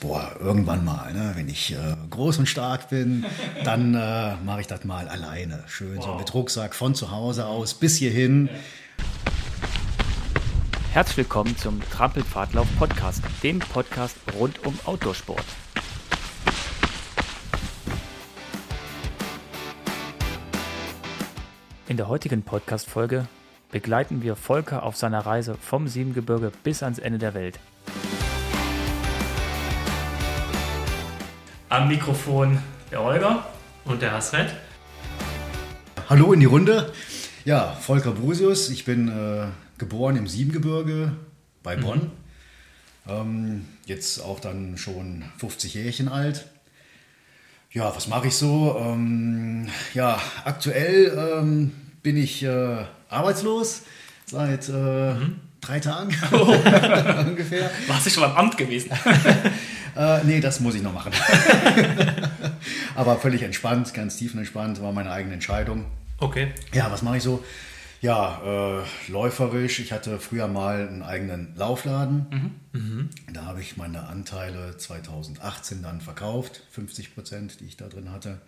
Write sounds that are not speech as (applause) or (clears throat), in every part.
boah, irgendwann mal, ne, wenn ich äh, groß und stark bin, (laughs) dann äh, mache ich das mal alleine. Schön wow. so mit Rucksack von zu Hause aus bis hierhin. Herzlich willkommen zum Trampelpfadlauf Podcast, dem Podcast rund um Outdoorsport. In der heutigen Podcast-Folge begleiten wir Volker auf seiner Reise vom Siebengebirge bis ans Ende der Welt. Am Mikrofon der Holger und der Hasret. Hallo in die Runde. Ja, Volker Brusius. Ich bin äh, geboren im Siebengebirge bei mhm. Bonn. Mhm. Ähm, jetzt auch dann schon 50 Jährchen alt. Ja, was mache ich so? Ähm, ja, aktuell ähm, bin ich äh, arbeitslos seit äh, mhm. drei Tagen oh. (laughs) (laughs) ungefähr. Warst du schon beim Amt gewesen? (laughs) Äh, nee, das muss ich noch machen. (laughs) Aber völlig entspannt, ganz tiefenentspannt, war meine eigene Entscheidung. Okay. Ja, was mache ich so? Ja, äh, läuferisch. Ich hatte früher mal einen eigenen Laufladen. Mhm. Mhm. Da habe ich meine Anteile 2018 dann verkauft, 50 Prozent, die ich da drin hatte.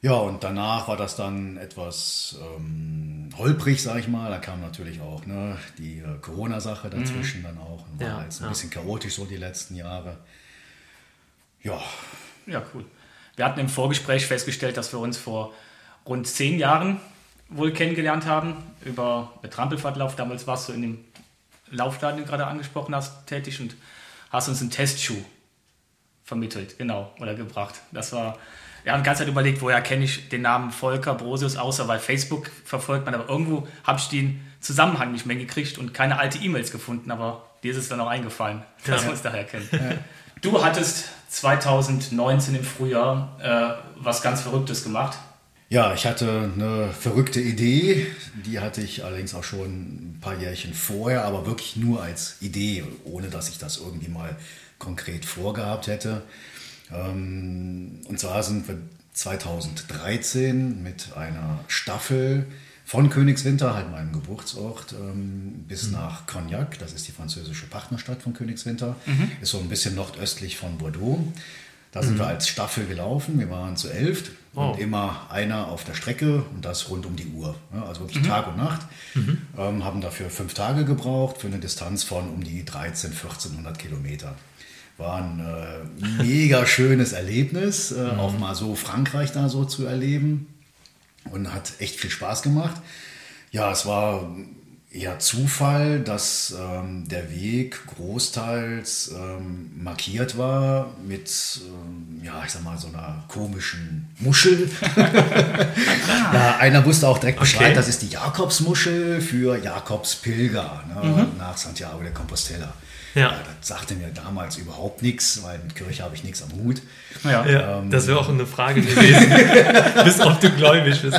Ja, und danach war das dann etwas ähm, holprig, sag ich mal. Da kam natürlich auch ne, die äh, Corona-Sache dazwischen mhm. dann auch. War ja, jetzt ein ja. bisschen chaotisch so die letzten Jahre. Ja. Ja, cool. Wir hatten im Vorgespräch festgestellt, dass wir uns vor rund zehn Jahren wohl kennengelernt haben über Trampelfahrtlauf. Damals warst du in dem Laufladen, den du gerade angesprochen hast, tätig und hast uns einen Testschuh vermittelt, genau, oder gebracht. Das war, wir haben die ganze Zeit überlegt, woher kenne ich den Namen Volker Brosius, außer weil Facebook verfolgt man, aber irgendwo habe ich den Zusammenhang nicht mehr gekriegt und keine alte E-Mails gefunden, aber dir ist es dann auch eingefallen, dass ja. wir uns daher kennen. Ja. Du hattest 2019 im Frühjahr äh, was ganz Verrücktes gemacht. Ja, ich hatte eine verrückte Idee, die hatte ich allerdings auch schon ein paar Jährchen vorher, aber wirklich nur als Idee, ohne dass ich das irgendwie mal konkret vorgehabt hätte. Ähm, und zwar sind wir 2013 mit einer Staffel von Königswinter, halt meinem Geburtsort, ähm, bis mhm. nach Cognac, das ist die französische Partnerstadt von Königswinter, mhm. ist so ein bisschen nordöstlich von Bordeaux. Da sind mhm. wir als Staffel gelaufen, wir waren zu elf oh. und immer einer auf der Strecke und das rund um die Uhr. Also wirklich mhm. Tag und Nacht. Mhm. Ähm, haben dafür fünf Tage gebraucht für eine Distanz von um die 13, 1400 Kilometer. War ein äh, mega (laughs) schönes Erlebnis, äh, mhm. auch mal so Frankreich da so zu erleben und hat echt viel Spaß gemacht. Ja, es war eher Zufall, dass ähm, der Weg großteils ähm, markiert war mit, ähm, ja, ich sag mal, so einer komischen Muschel. (laughs) ja, einer wusste auch direkt Bescheid, okay. das ist die Jakobsmuschel für Jakobspilger ne, mhm. nach Santiago de Compostela. Ja. ja. das sagte mir damals überhaupt nichts, weil mit Kirche habe ich nichts am Hut. Ja, ja ähm, das wäre auch eine Frage gewesen, (laughs) bis ob du gläubig bist.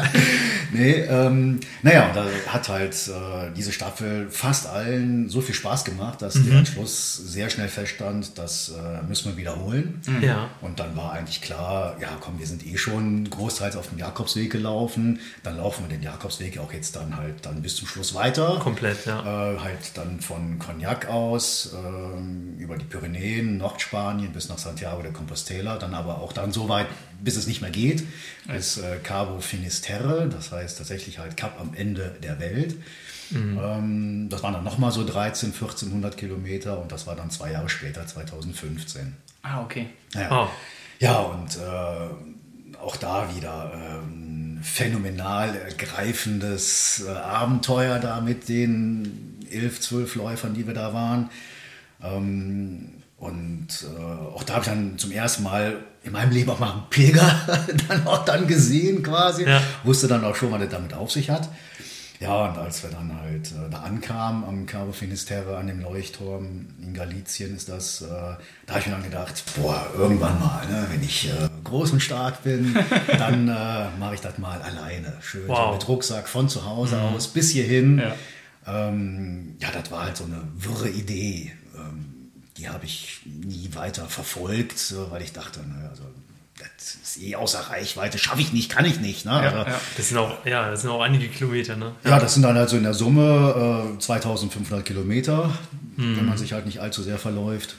Nee, ähm, naja, da hat halt äh, diese Staffel fast allen so viel Spaß gemacht, dass mhm. der Schluss sehr schnell feststand, das äh, müssen wir wiederholen. Mhm. Ja. Und dann war eigentlich klar, ja komm, wir sind eh schon großteils auf dem Jakobsweg gelaufen, dann laufen wir den Jakobsweg auch jetzt dann halt dann bis zum Schluss weiter. Komplett, ja. Äh, halt dann von Cognac aus, äh, ähm, über die Pyrenäen, Nordspanien bis nach Santiago de Compostela, dann aber auch dann so weit, bis es nicht mehr geht, bis äh, Cabo Finisterre, das heißt tatsächlich halt Kap am Ende der Welt. Mhm. Ähm, das waren dann nochmal so 13, 1400 Kilometer und das war dann zwei Jahre später, 2015. Ah, okay. Ja, oh. ja und äh, auch da wieder ähm, phänomenal ergreifendes äh, Abenteuer da mit den elf, zwölf Läufern, die wir da waren. Ähm, und äh, auch da habe ich dann zum ersten Mal in meinem Leben auch mal einen Pilger (laughs) dann auch dann gesehen quasi. Ja. Wusste dann auch schon, was er damit auf sich hat. Ja, und als wir dann halt äh, da ankamen am Cabo Finisterre, an dem Leuchtturm in Galicien ist das, äh, da habe ich mir dann gedacht, boah, irgendwann mal, ne, wenn ich äh, groß und stark bin, (laughs) dann äh, mache ich das mal alleine. Schön wow. so mit Rucksack von zu Hause mhm. aus bis hierhin. Ja. Ähm, ja, das war halt so eine wirre Idee die habe ich nie weiter verfolgt, weil ich dachte, naja, also das ist eh außer Reichweite, schaffe ich nicht, kann ich nicht. Ne? Ja, also, ja. Das, sind auch, ja, das sind auch einige Kilometer. Ne? Ja. das sind dann also in der Summe äh, 2500 Kilometer, mhm. wenn man sich halt nicht allzu sehr verläuft.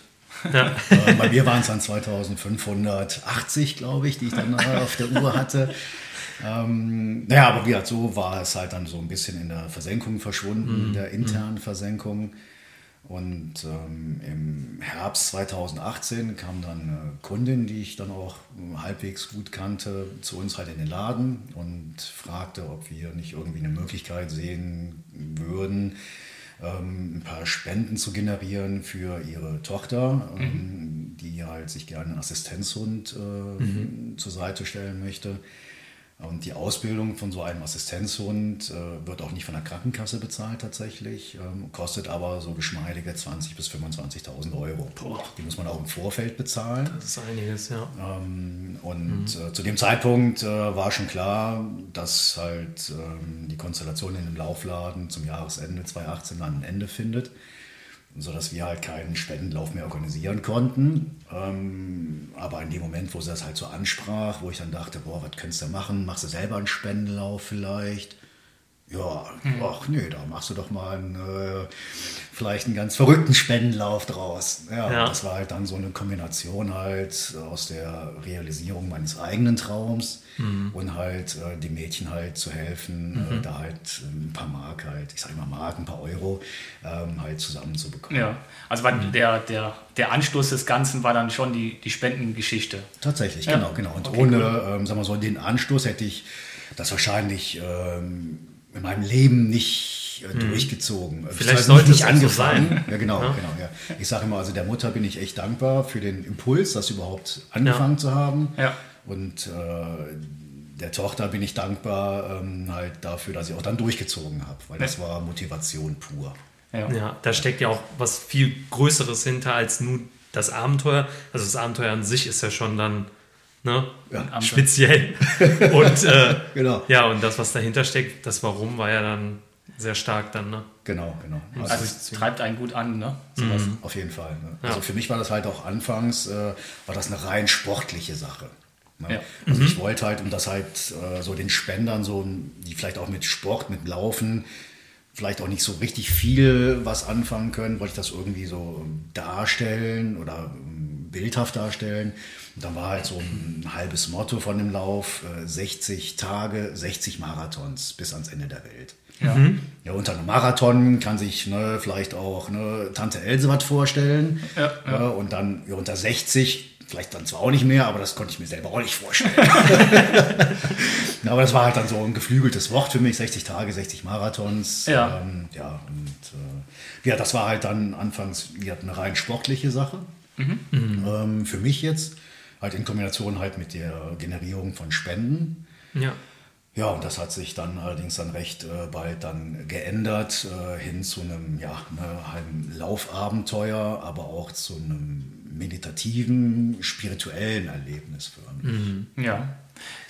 Ja. Äh, bei mir waren es dann 2580, glaube ich, die ich dann auf der Uhr hatte. Ähm, naja, aber wie halt so war es halt dann so ein bisschen in der Versenkung verschwunden, in mhm. der internen mhm. Versenkung. Und ähm, im Herbst 2018 kam dann eine Kundin, die ich dann auch halbwegs gut kannte, zu uns halt in den Laden und fragte, ob wir nicht irgendwie eine Möglichkeit sehen würden, ähm, ein paar Spenden zu generieren für ihre Tochter, ähm, mhm. die halt sich gerne einen Assistenzhund äh, mhm. zur Seite stellen möchte. Und die Ausbildung von so einem Assistenzhund äh, wird auch nicht von der Krankenkasse bezahlt tatsächlich, ähm, kostet aber so geschmeidige 20.000 bis 25.000 Euro. Boah. Die muss man auch im Vorfeld bezahlen. Das ist einiges, ja. Ähm, und mhm. äh, zu dem Zeitpunkt äh, war schon klar, dass halt ähm, die Konstellation in dem Laufladen zum Jahresende 2018 dann ein Ende findet sodass wir halt keinen Spendenlauf mehr organisieren konnten. Ähm, aber in dem Moment, wo sie das halt so ansprach, wo ich dann dachte, boah, was könntest du machen? Machst du selber einen Spendenlauf vielleicht? Ja, hm. ach nee, da machst du doch mal einen, äh, vielleicht einen ganz verrückten Spendenlauf draus. Ja, ja, das war halt dann so eine Kombination halt aus der Realisierung meines eigenen Traums mhm. und halt äh, dem Mädchen halt zu helfen, äh, mhm. äh, da halt ein paar Mark halt, ich sag mal Mark, ein paar Euro ähm, halt zusammenzubekommen. Ja, also war mhm. der, der, der Anstoß des Ganzen war dann schon die, die Spendengeschichte. Tatsächlich, ja. genau, genau. Und okay, ohne, cool. ähm, sagen wir so, den Anstoß hätte ich das wahrscheinlich ähm, in meinem Leben nicht äh, hm. durchgezogen. Vielleicht sollte nicht angefangen. So sein. Ja, genau, ja. genau. Ja. Ich sage immer, also der Mutter bin ich echt dankbar für den Impuls, das überhaupt angefangen ja. zu haben. Ja. Und äh, der Tochter bin ich dankbar ähm, halt dafür, dass ich auch dann durchgezogen habe, weil das war Motivation pur. Ja. ja, da steckt ja auch was viel Größeres hinter als nur das Abenteuer. Also das Abenteuer an sich ist ja schon dann ne? Ja, speziell. (laughs) und äh, genau. ja, und das, was dahinter steckt, das Warum war ja dann sehr stark dann, ne? Genau, genau. Also, also es treibt einen gut an, ne? Mhm. Auf jeden Fall. Ne? Also ja. für mich war das halt auch anfangs, äh, war das eine rein sportliche Sache. Ne? Ja. Also mhm. ich wollte halt, um das halt äh, so den Spendern, so, die vielleicht auch mit Sport, mit Laufen, vielleicht auch nicht so richtig viel was anfangen können, wollte ich das irgendwie so darstellen oder ähm, bildhaft darstellen. Da war halt so ein halbes Motto von dem Lauf, 60 äh, Tage, 60 Marathons bis ans Ende der Welt. Ja. Mhm. ja, unter einem Marathon kann sich ne, vielleicht auch ne, Tante Else was vorstellen. Ja, ja. und dann ja, unter 60, vielleicht dann zwar auch nicht mehr, aber das konnte ich mir selber auch nicht vorstellen. (laughs) (laughs) aber das war halt dann so ein geflügeltes Wort für mich, 60 Tage, 60 Marathons. Ja, ähm, ja und äh, ja, das war halt dann anfangs ja, eine rein sportliche Sache. Mhm. Ähm, für mich jetzt halt in Kombination halt mit der Generierung von Spenden. Ja. Ja, und das hat sich dann allerdings dann recht äh, bald dann geändert äh, hin zu einem, ja, ne, einem Laufabenteuer, aber auch zu einem meditativen, spirituellen Erlebnis für mich. Mhm. Ja.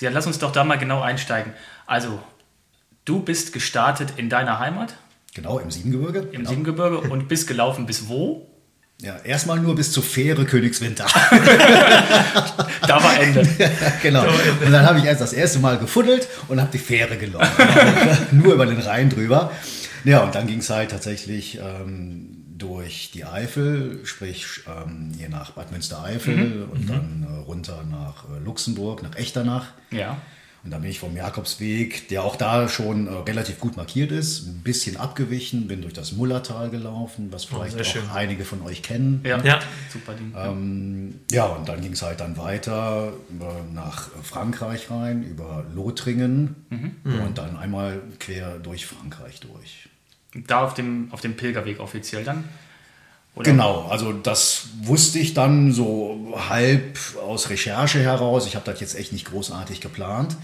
ja, lass uns doch da mal genau einsteigen. Also, du bist gestartet in deiner Heimat? Genau, im Siebengebirge. Im genau. Siebengebirge und bist gelaufen bis wo? Ja, erstmal nur bis zur Fähre Königswinter. (laughs) da war Ende. (laughs) genau. Und dann habe ich erst das erste Mal gefuddelt und habe die Fähre gelaufen. (laughs) nur über den Rhein drüber. Ja, und dann ging es halt tatsächlich ähm, durch die Eifel, sprich ähm, hier nach Bad Münstereifel mhm. und mhm. dann äh, runter nach äh, Luxemburg, nach Echternach. Ja. Und dann bin ich vom Jakobsweg, der auch da schon äh, relativ gut markiert ist, ein bisschen abgewichen, bin durch das Mullertal gelaufen, was oh, vielleicht oh, auch schön. einige von euch kennen. Ja, ja. super Ding. Ähm, ja, und dann ging es halt dann weiter äh, nach Frankreich rein, über Lothringen mhm. und dann einmal quer durch Frankreich durch. Da auf dem, auf dem Pilgerweg offiziell dann? Oder? Genau, also das wusste ich dann so halb aus Recherche heraus. Ich habe das jetzt echt nicht großartig geplant.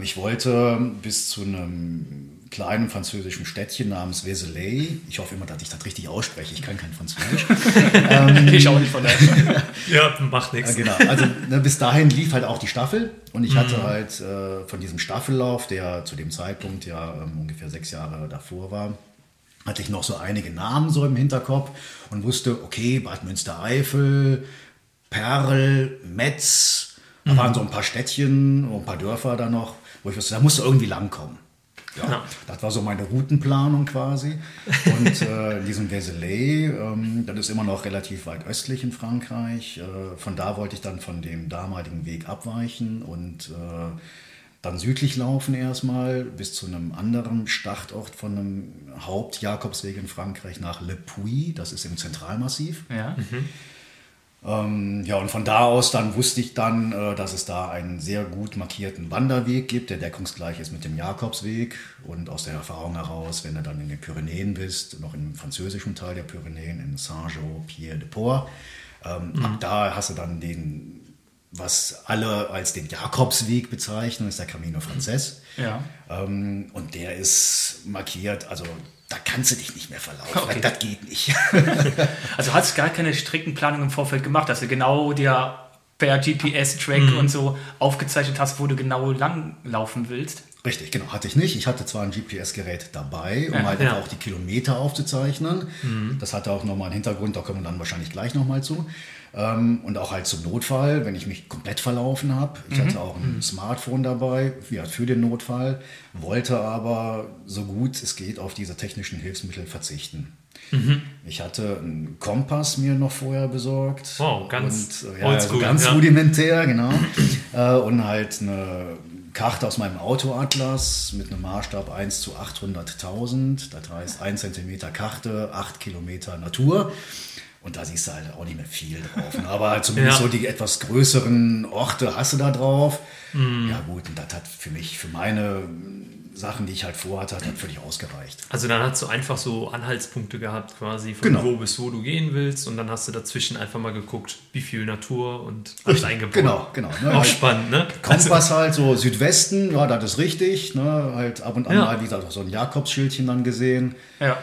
Ich wollte bis zu einem kleinen französischen Städtchen namens Vézelay. Ich hoffe immer, dass ich das richtig ausspreche. Ich kann kein Französisch. (laughs) ähm, (laughs) ich auch nicht von daher. (laughs) ja, macht nichts. Genau, also ne, bis dahin lief halt auch die Staffel. Und ich hatte mhm. halt äh, von diesem Staffellauf, der zu dem Zeitpunkt ja ähm, ungefähr sechs Jahre davor war, hatte ich noch so einige Namen so im Hinterkopf und wusste, okay, Bad Münstereifel, Perl, Metz, da mhm. waren so ein paar Städtchen, ein paar Dörfer da noch, wo ich wusste, da musste irgendwie langkommen. ja, ja, das war so meine Routenplanung quasi. Und äh, in diesem Vézelay, ähm, das ist immer noch relativ weit östlich in Frankreich. Äh, von da wollte ich dann von dem damaligen Weg abweichen und äh, dann südlich laufen erstmal bis zu einem anderen Startort von einem Hauptjakobsweg in Frankreich nach Le Puy, das ist im Zentralmassiv. Ja. Mhm. Ähm, ja, und von da aus dann wusste ich dann, äh, dass es da einen sehr gut markierten Wanderweg gibt, der deckungsgleich ist mit dem Jakobsweg. Und aus der Erfahrung heraus, wenn du dann in den Pyrenäen bist, noch im französischen Teil der Pyrenäen, in Saint-Jean-Pierre-de-Port, ähm, mhm. ab da hast du dann den was alle als den Jakobsweg bezeichnen, ist der Camino Frances. Ja. Ähm, und der ist markiert, also da kannst du dich nicht mehr verlaufen. Okay. Das geht nicht. (laughs) also hast du gar keine strikten Planungen im Vorfeld gemacht, dass du genau dir per GPS-Track mhm. und so aufgezeichnet hast, wo du genau lang laufen willst? Richtig, genau, hatte ich nicht. Ich hatte zwar ein GPS-Gerät dabei, um ja, halt ja. auch die Kilometer aufzuzeichnen. Mhm. Das hatte auch nochmal einen Hintergrund, da kommen wir dann wahrscheinlich gleich nochmal zu. Ähm, und auch halt zum Notfall, wenn ich mich komplett verlaufen habe. Ich mhm. hatte auch ein mhm. Smartphone dabei ja, für den Notfall, wollte aber so gut es geht auf diese technischen Hilfsmittel verzichten. Mhm. Ich hatte einen Kompass mir noch vorher besorgt. Wow, ganz, und, äh, ja, also ganz ja. rudimentär, genau. äh, und halt eine Karte aus meinem Autoatlas mit einem Maßstab 1 zu 800.000. Das heißt 1 cm Karte, 8 Kilometer Natur. Und da siehst du halt auch nicht mehr viel drauf. Ne? Aber zumindest ja. so die etwas größeren Orte hast du da drauf. Mm. Ja gut, und das hat für mich, für meine Sachen, die ich halt vorhatte, hat völlig ausgereicht. Also dann hast du einfach so Anhaltspunkte gehabt quasi, von genau. wo bis wo du gehen willst und dann hast du dazwischen einfach mal geguckt, wie viel Natur und alles eingebaut. Genau, genau. Ne? Auch halt spannend, ne? Kompass also, halt so Südwesten, ja, das ist richtig. Ne? Halt ab und an ja. mal wieder so ein Jakobsschildchen dann gesehen. Ja.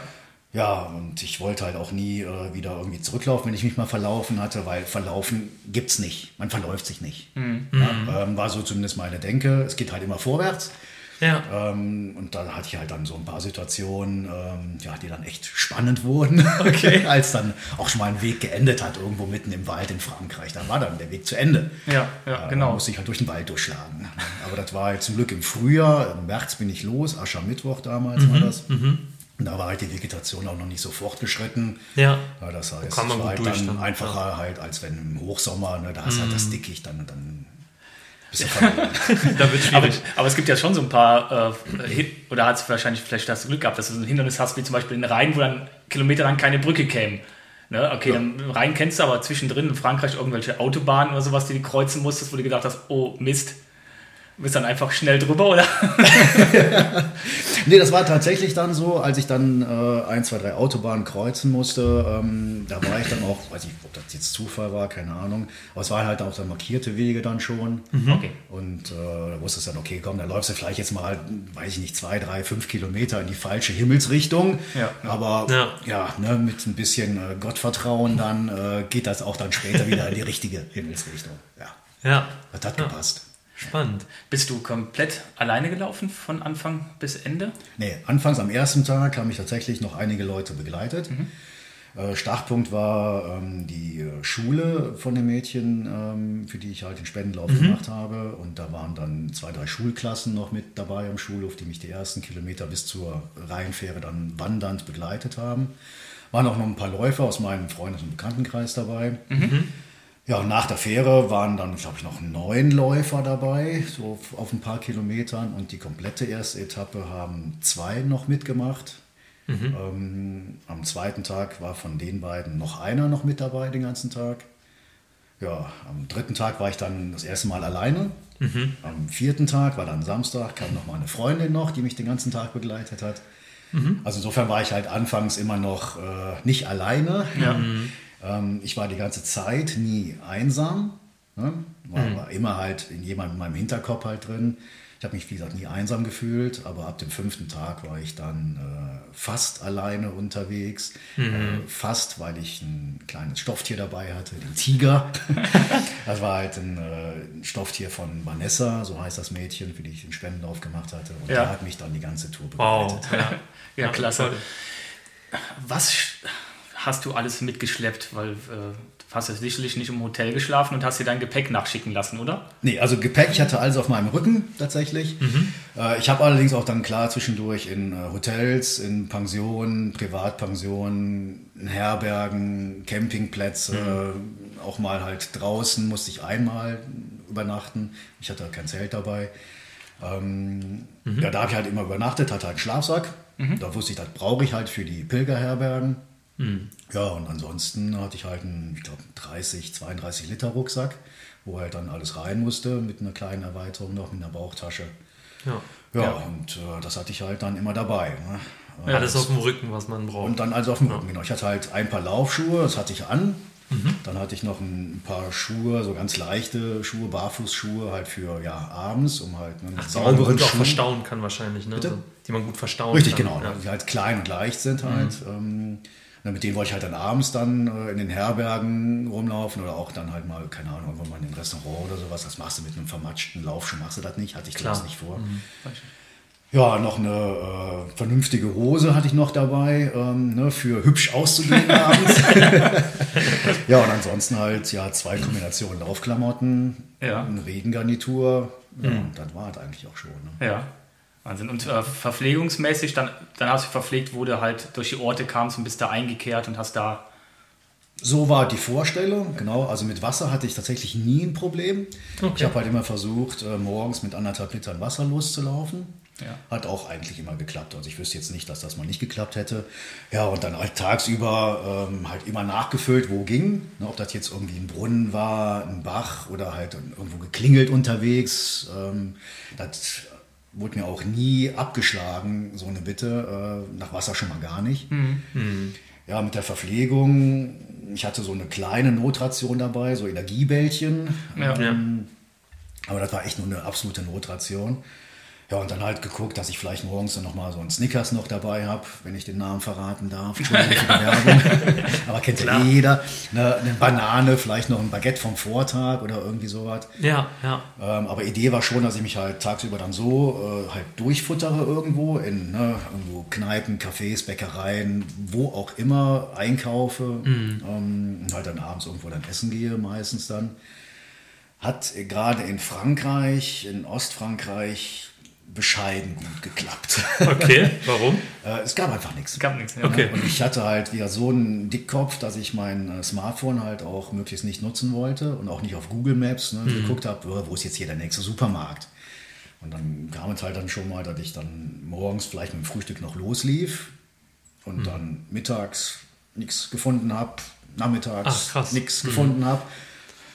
Ja, und ich wollte halt auch nie äh, wieder irgendwie zurücklaufen, wenn ich mich mal verlaufen hatte, weil verlaufen gibt's nicht. Man verläuft sich nicht. Mhm. Ja, ähm, war so zumindest meine Denke. Es geht halt immer vorwärts. Ja. Ähm, und da hatte ich halt dann so ein paar Situationen, ähm, ja, die dann echt spannend wurden. (laughs) Okay. Als dann auch schon mal ein Weg geendet hat, irgendwo mitten im Wald in Frankreich. Da war dann der Weg zu Ende. Ja, ja, äh, genau. Da musste ich halt durch den Wald durchschlagen. Aber das war halt zum Glück im Frühjahr. Im März bin ich los, Aschermittwoch damals mhm. war das. Mhm. Da war halt die Vegetation auch noch nicht so fortgeschritten. Ja. ja das heißt, es war halt dann, dann einfacher ja. halt, als wenn im Hochsommer, ne, da hast mm. halt das mhm. Dickicht, dann, dann bist du (laughs) da wird aber, aber, es gibt ja schon so ein paar, äh, oder hat es wahrscheinlich, vielleicht du Glück gehabt, dass du so ein Hindernis hast, wie zum Beispiel in Rhein, wo dann Kilometer lang keine Brücke käme. Ne? Okay, ja. dann Rhein kennst du, aber zwischendrin in Frankreich irgendwelche Autobahnen oder sowas, die du kreuzen musstest, wo du gedacht hast, oh Mist, Du bist dann einfach schnell drüber, oder? (laughs) (laughs) nee, das war tatsächlich dann so, als ich dann äh, ein, zwei, drei Autobahnen kreuzen musste. Ähm, da war ich dann auch, weiß ich, ob das jetzt Zufall war, keine Ahnung. Aber es waren halt auch dann markierte Wege dann schon. Mhm. Okay. Und äh, da wusste es dann, okay, komm, da läufst du vielleicht jetzt mal, weiß ich nicht, zwei, drei, fünf Kilometer in die falsche Himmelsrichtung. Ja. Aber ja, ja ne, mit ein bisschen äh, Gottvertrauen dann äh, geht das auch dann später wieder in die richtige Himmelsrichtung. Ja. Ja. Das hat ja. gepasst. Spannend. Bist du komplett alleine gelaufen von Anfang bis Ende? Nee, anfangs am ersten Tag haben mich tatsächlich noch einige Leute begleitet. Mhm. Äh, Startpunkt war ähm, die äh, Schule von den Mädchen, ähm, für die ich halt den Spendenlauf mhm. gemacht habe. Und da waren dann zwei, drei Schulklassen noch mit dabei am Schulhof, die mich die ersten Kilometer bis zur Rheinfähre dann wandernd begleitet haben. Waren auch noch ein paar Läufer aus meinem Freundes- und Bekanntenkreis dabei. Mhm. Ja, und nach der Fähre waren dann, glaube ich, noch neun Läufer dabei, so auf ein paar Kilometern. Und die komplette erste Etappe haben zwei noch mitgemacht. Mhm. Ähm, am zweiten Tag war von den beiden noch einer noch mit dabei den ganzen Tag. Ja, am dritten Tag war ich dann das erste Mal alleine. Mhm. Am vierten Tag war dann Samstag, kam noch mal eine Freundin noch, die mich den ganzen Tag begleitet hat. Mhm. Also insofern war ich halt anfangs immer noch äh, nicht alleine. Ja. (laughs) Ähm, ich war die ganze Zeit nie einsam, ne? war, mhm. war, immer halt in jemandem in meinem Hinterkopf halt drin. Ich habe mich, wie gesagt, nie einsam gefühlt, aber ab dem fünften Tag war ich dann äh, fast alleine unterwegs. Mhm. Äh, fast, weil ich ein kleines Stofftier dabei hatte, den Tiger. (laughs) das war halt ein, äh, ein, Stofftier von Vanessa, so heißt das Mädchen, für die ich den Spendenlauf gemacht hatte. Und ja. der hat mich dann die ganze Tour begleitet. Wow. Ja, ja (laughs) klasse. Was hast du alles mitgeschleppt? Weil äh, hast du sicherlich nicht im Hotel geschlafen und hast dir dein Gepäck nachschicken lassen, oder? Nee, also Gepäck, ich hatte alles auf meinem Rücken tatsächlich. Mhm. Äh, ich habe allerdings auch dann klar zwischendurch in äh, Hotels, in Pensionen, Privatpensionen, in Herbergen, Campingplätze, mhm. auch mal halt draußen musste ich einmal übernachten. Ich hatte kein Zelt dabei. Ähm, mhm. Ja, da habe ich halt immer übernachtet, hatte halt einen Schlafsack. Mhm. Da wusste ich, das brauche ich halt für die Pilgerherbergen. Mhm. Ja, und ansonsten hatte ich halt einen, ich glaube, 30, 32 Liter Rucksack, wo halt dann alles rein musste, mit einer kleinen Erweiterung noch, mit einer Bauchtasche. Ja, ja, ja. und äh, das hatte ich halt dann immer dabei. Ne? Ja, das ist auf dem Rücken, was man braucht. Und dann also auf dem Rücken, genau. Ich hatte halt ein paar Laufschuhe, das hatte ich an. Mhm. Dann hatte ich noch ein paar Schuhe, so ganz leichte Schuhe, Barfußschuhe, halt für ja, abends, um halt ne, Ach, die man gut auch verstauen kann wahrscheinlich, ne? Also, die man gut verstauen Richtig, kann. genau. Ja. Die halt klein und leicht sind halt. Mhm. Ähm, mit denen wollte ich halt dann abends dann äh, in den Herbergen rumlaufen oder auch dann halt mal, keine Ahnung, irgendwann mal in einem Restaurant oder sowas. Das machst du mit einem vermatschten Laufschuh, machst du das nicht, hatte ich Klar. das nicht vor. Mhm. Ja, noch eine äh, vernünftige Hose hatte ich noch dabei, ähm, ne, für hübsch auszugehen (laughs) abends. ja, und ansonsten halt ja zwei Kombinationen Laufklamotten, ja. eine Regengarnitur. Ja, mhm. das war es eigentlich auch schon. Ne? Ja. Wahnsinn. Und äh, verpflegungsmäßig, dann, dann hast du verpflegt, wo du halt durch die Orte kamst und bist da eingekehrt und hast da. So war die Vorstellung, genau. Also mit Wasser hatte ich tatsächlich nie ein Problem. Okay. Ich habe halt immer versucht, äh, morgens mit anderthalb Litern Wasser loszulaufen. Ja. Hat auch eigentlich immer geklappt. Also ich wüsste jetzt nicht, dass das mal nicht geklappt hätte. Ja, und dann halt tagsüber ähm, halt immer nachgefüllt, wo ging. Ne, ob das jetzt irgendwie ein Brunnen war, ein Bach oder halt irgendwo geklingelt unterwegs. Ähm, das wurde mir auch nie abgeschlagen, so eine Bitte. Äh, nach Wasser schon mal gar nicht. Mhm. Ja, mit der Verpflegung, ich hatte so eine kleine Notration dabei, so Energiebällchen. Ja. Ähm, aber das war echt nur eine absolute Notration. Ja, und dann halt geguckt, dass ich vielleicht morgens dann nochmal so einen Snickers noch dabei habe, wenn ich den Namen verraten darf. (laughs) Aber kennt ja jeder. Eine, eine, Banane, vielleicht noch ein Baguette vom Vortag oder irgendwie sowas. Ja, ja. Ähm, aber Idee war schon, dass ich mich halt tagsüber dann so äh, halt durchfuttere irgendwo in ne, irgendwo Kneipen, Cafés, Bäckereien, wo auch immer einkaufe mhm. ähm, und halt dann abends irgendwo dann essen gehe meistens dann. Hat gerade in Frankreich, in Ostfrankreich bescheiden gut geklappt. (laughs) Okay, warum? Äh, es gab einfach nichts. Es gab nichts. Ja. Okay. Und ich hatte halt wieder so einen Dickkopf, dass ich mein äh, Smartphone halt auch möglichst nicht nutzen wollte und auch nicht auf Google Maps ne, mhm. geguckt habe, wo ist jetzt hier der nächste Supermarkt. Und dann kam es halt dann schon mal, dass ich dann morgens vielleicht mit dem Frühstück noch loslief und mhm. dann mittags nichts gefunden habe, nachmittags nichts mhm. gefunden habe.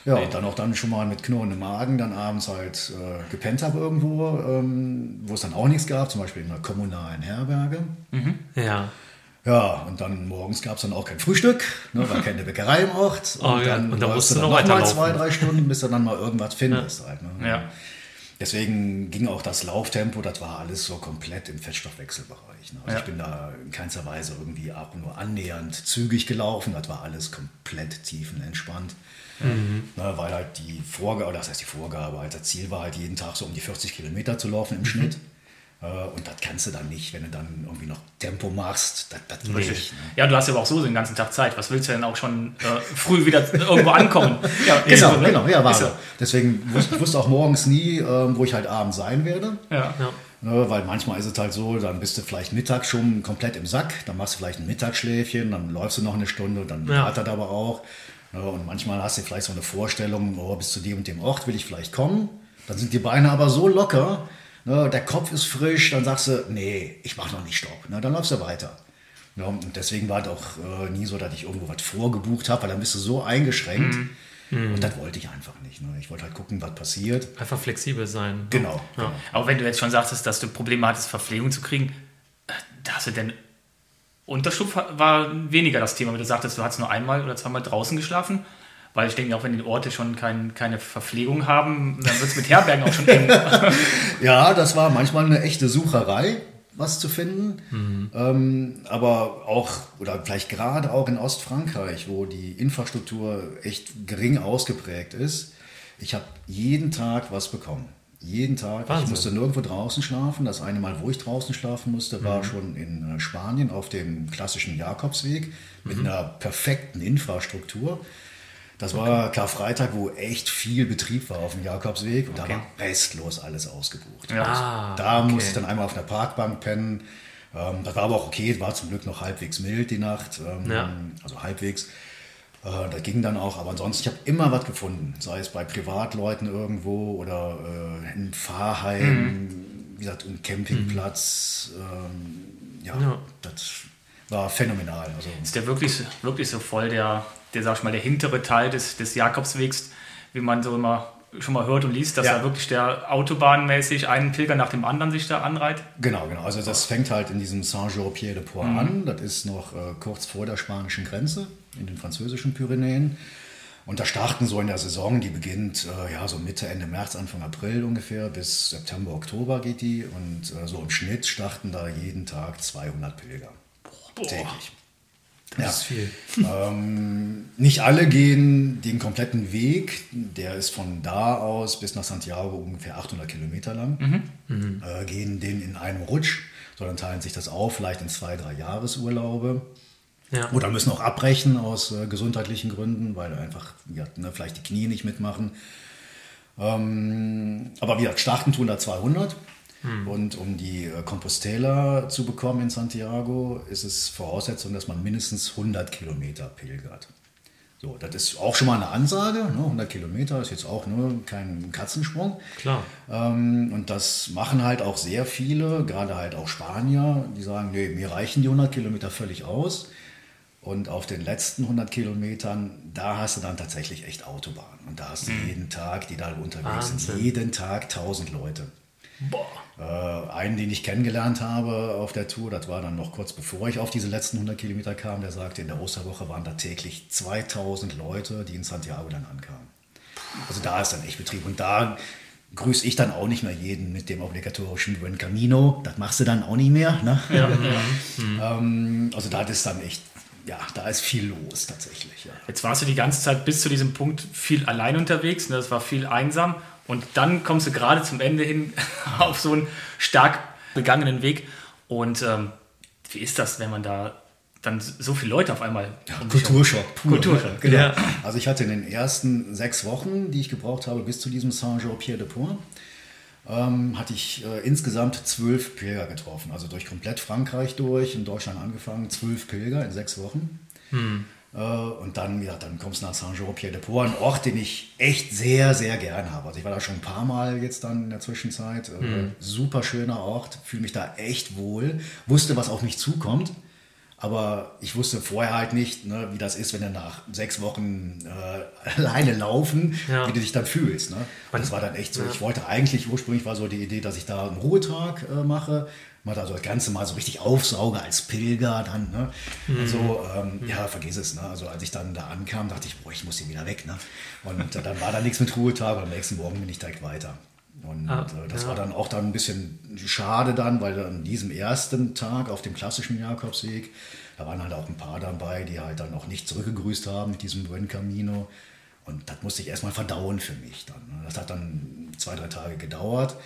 Ja, und dann auch dann schon mal mit knurrendem Magen dann abends halt äh, gepennt habe irgendwo, ähm, wo es dann auch nichts gab, zum Beispiel in einer kommunalen Herberge. Mhm. Ja. Ja, und dann morgens gab es dann auch kein Frühstück, ne, war keine (laughs) Bäckerei im Ort. Und oh, ja. dann, und dann musst du noch, noch mal zwei, drei Stunden, bis du dann mal irgendwas findest. Ja. Halt, ne? ja. Deswegen ging auch das Lauftempo, das war alles so komplett im Fettstoffwechselbereich. Ne? Also ja. ich bin da in keinster Weise irgendwie auch nur annähernd zügig gelaufen, das war alles komplett tiefenentspannt. Mhm. Ne, weil halt die Vorgabe, das heißt die Vorgabe, halt das Ziel war halt jeden Tag so um die 40 Kilometer zu laufen im mhm. Schnitt. Und das kannst du dann nicht, wenn du dann irgendwie noch Tempo machst. Das, das nee. nicht, ne? Ja, du hast ja auch so den ganzen Tag Zeit. Was willst du denn auch schon äh, früh wieder irgendwo ankommen? (laughs) ja, genau, so, ne? genau, ja, war so. Deswegen wusste ich wusste auch morgens nie, äh, wo ich halt abends sein werde. Ja. ja. Ne, weil manchmal ist es halt so, dann bist du vielleicht mittags schon komplett im Sack, dann machst du vielleicht ein Mittagsschläfchen, dann läufst du noch eine Stunde, dann ja. das aber auch. Ne, und manchmal hast du vielleicht so eine Vorstellung, oh, bis zu dem und dem Ort will ich vielleicht kommen. Dann sind die Beine aber so locker, ne, der Kopf ist frisch, dann sagst du, nee, ich mache noch nicht Stopp. Ne, dann läufst du weiter. Ja, und deswegen war es auch äh, nie so, dass ich irgendwo was vorgebucht habe, weil dann bist du so eingeschränkt. Mhm. Und das wollte ich einfach nicht. Ne? Ich wollte halt gucken, was passiert. Einfach flexibel sein. Genau. Ja. Aber wenn du jetzt schon sagst, dass du Probleme hattest, Verpflegung zu kriegen, äh, da hast du denn Unterschlupf war weniger das Thema, wenn du sagtest, du hast nur einmal oder zweimal draußen geschlafen. Weil ich denke, auch wenn die Orte schon kein, keine Verpflegung haben, dann wird es mit Herbergen auch schon eng. (laughs) ja, das war manchmal eine echte Sucherei, was zu finden. Mhm. Ähm, aber auch, oder vielleicht gerade auch in Ostfrankreich, wo die Infrastruktur echt gering ausgeprägt ist, ich habe jeden Tag was bekommen. Jeden Tag. Wahnsinn. Ich musste nirgendwo draußen schlafen. Das eine Mal, wo ich draußen schlafen musste, war mhm. schon in äh, Spanien auf dem klassischen Jakobsweg mit mhm. einer perfekten Infrastruktur. Das war Karfreitag, wo echt viel Betrieb war auf dem Jakobsweg und okay. da war restlos alles ausgebucht. Ja. Ah, da okay. musste ich dann einmal auf einer Parkbank pennen. Ähm, das war aber auch okay, war zum Glück noch halbwegs mild die Nacht, ähm, ja. also halbwegs. Äh, das ging dann auch, aber ansonsten, ich habe immer was gefunden, sei es bei Privatleuten irgendwo oder äh, in Fahrheim, mhm. wie gesagt, im Campingplatz. Ähm, ja, ja, das war phänomenal. Also, ist der wirklich, wirklich so voll, der, der, sag ich mal, der hintere Teil des, des Jakobswegs, wie man so immer schon mal hört und liest, dass ja. da wirklich der autobahnmäßig einen Pilger nach dem anderen sich da anreiht? Genau, genau. Also das fängt halt in diesem Saint-Jean-Pierre-de-Port mhm. an. Das ist noch äh, kurz vor der spanischen Grenze in den französischen Pyrenäen. Und da starten so in der Saison, die beginnt äh, ja so Mitte, Ende März, Anfang April ungefähr, bis September, Oktober geht die. Und äh, so im Schnitt starten da jeden Tag 200 Pilger. Boah. Täglich. Das ja. ist viel. Ähm, nicht alle gehen den kompletten Weg. Der ist von da aus bis nach Santiago ungefähr 800 Kilometer lang. Mhm. Mhm. Äh, gehen den in einem Rutsch, sondern teilen sich das auf, vielleicht in zwei, drei Jahresurlaube. Ja. Oder müssen auch abbrechen aus äh, gesundheitlichen Gründen, weil einfach ja, ne, vielleicht die Knie nicht mitmachen. Ähm, aber wie gesagt, starten tun da 200. Hm. Und um die äh, Compostela zu bekommen in Santiago, ist es Voraussetzung, dass man mindestens 100 Kilometer pilgert. So, das ist auch schon mal eine Ansage. Ne? 100 Kilometer ist jetzt auch nur kein Katzensprung. Klar. Ähm, und das machen halt auch sehr viele, gerade halt auch Spanier, die sagen, nee, mir reichen die 100 Kilometer völlig aus. Und auf den letzten 100 Kilometern, da hast du dann tatsächlich echt Autobahn. Und da hast du mhm. jeden Tag, die da unterwegs Wahnsinn. sind, jeden Tag 1000 Leute. Boah. Äh, einen, den ich kennengelernt habe auf der Tour, das war dann noch kurz bevor ich auf diese letzten 100 Kilometer kam, der sagte, in der Osterwoche waren da täglich 2000 Leute, die in Santiago dann ankamen. Also da ist dann echt Betrieb. Und da grüße ich dann auch nicht mehr jeden mit dem obligatorischen Buen Camino. Das machst du dann auch nicht mehr. Ne? Ja, (laughs) ja. ähm, also da ist dann echt ja, da ist viel los tatsächlich. Ja. Jetzt warst du die ganze Zeit bis zu diesem Punkt viel allein unterwegs, ne? das war viel einsam. Und dann kommst du gerade zum Ende hin (laughs) auf so einen stark begangenen Weg. Und ähm, wie ist das, wenn man da dann so viele Leute auf einmal. Ja, Kulturschock. Pur, Kulturschock, genau. Ja. Also ich hatte in den ersten sechs Wochen, die ich gebraucht habe, bis zu diesem Saint-Jean-Pierre-de-Port, ähm, hatte ich äh, insgesamt zwölf Pilger getroffen. Also durch komplett Frankreich durch, in Deutschland angefangen, zwölf Pilger in sechs Wochen. Hm. Äh, und dann, ja, dann kommst du nach Saint-Jean-Pierre-de-Port, ein Ort, den ich echt sehr, sehr gern habe. Also ich war da schon ein paar Mal jetzt dann in der Zwischenzeit. Mhm. super schöner Ort, fühle mich da echt wohl, wusste, was auf mich zukommt. Aber ich wusste vorher halt nicht, ne, wie das ist, wenn du nach sechs Wochen äh, (laughs) alleine laufen, ja. wie du dich dann fühlst. Ne? Und das war dann echt so. Ja. Ich wollte eigentlich, ursprünglich war so die Idee, dass ich da einen Ruhetag äh, mache, mal da so das Ganze mal so richtig aufsauge als Pilger dann. Ne? Mhm. Also, ähm, mhm. ja, vergiss es. Ne? Also als ich dann da ankam, dachte ich, boah, ich muss hier wieder weg. Ne? Und äh, dann war da nichts mit Ruhetag und am nächsten Morgen bin ich direkt weiter. Und ah, äh, das ja. war dann auch dann ein bisschen schade dann, weil an diesem ersten Tag auf dem klassischen Jakobsweg, da waren halt auch ein paar dabei, die halt dann noch nicht zurückgegrüßt haben mit diesem Buen Camino. Und das musste ich erstmal verdauen für mich dann. Ne? Das hat dann zwei, drei Tage gedauert.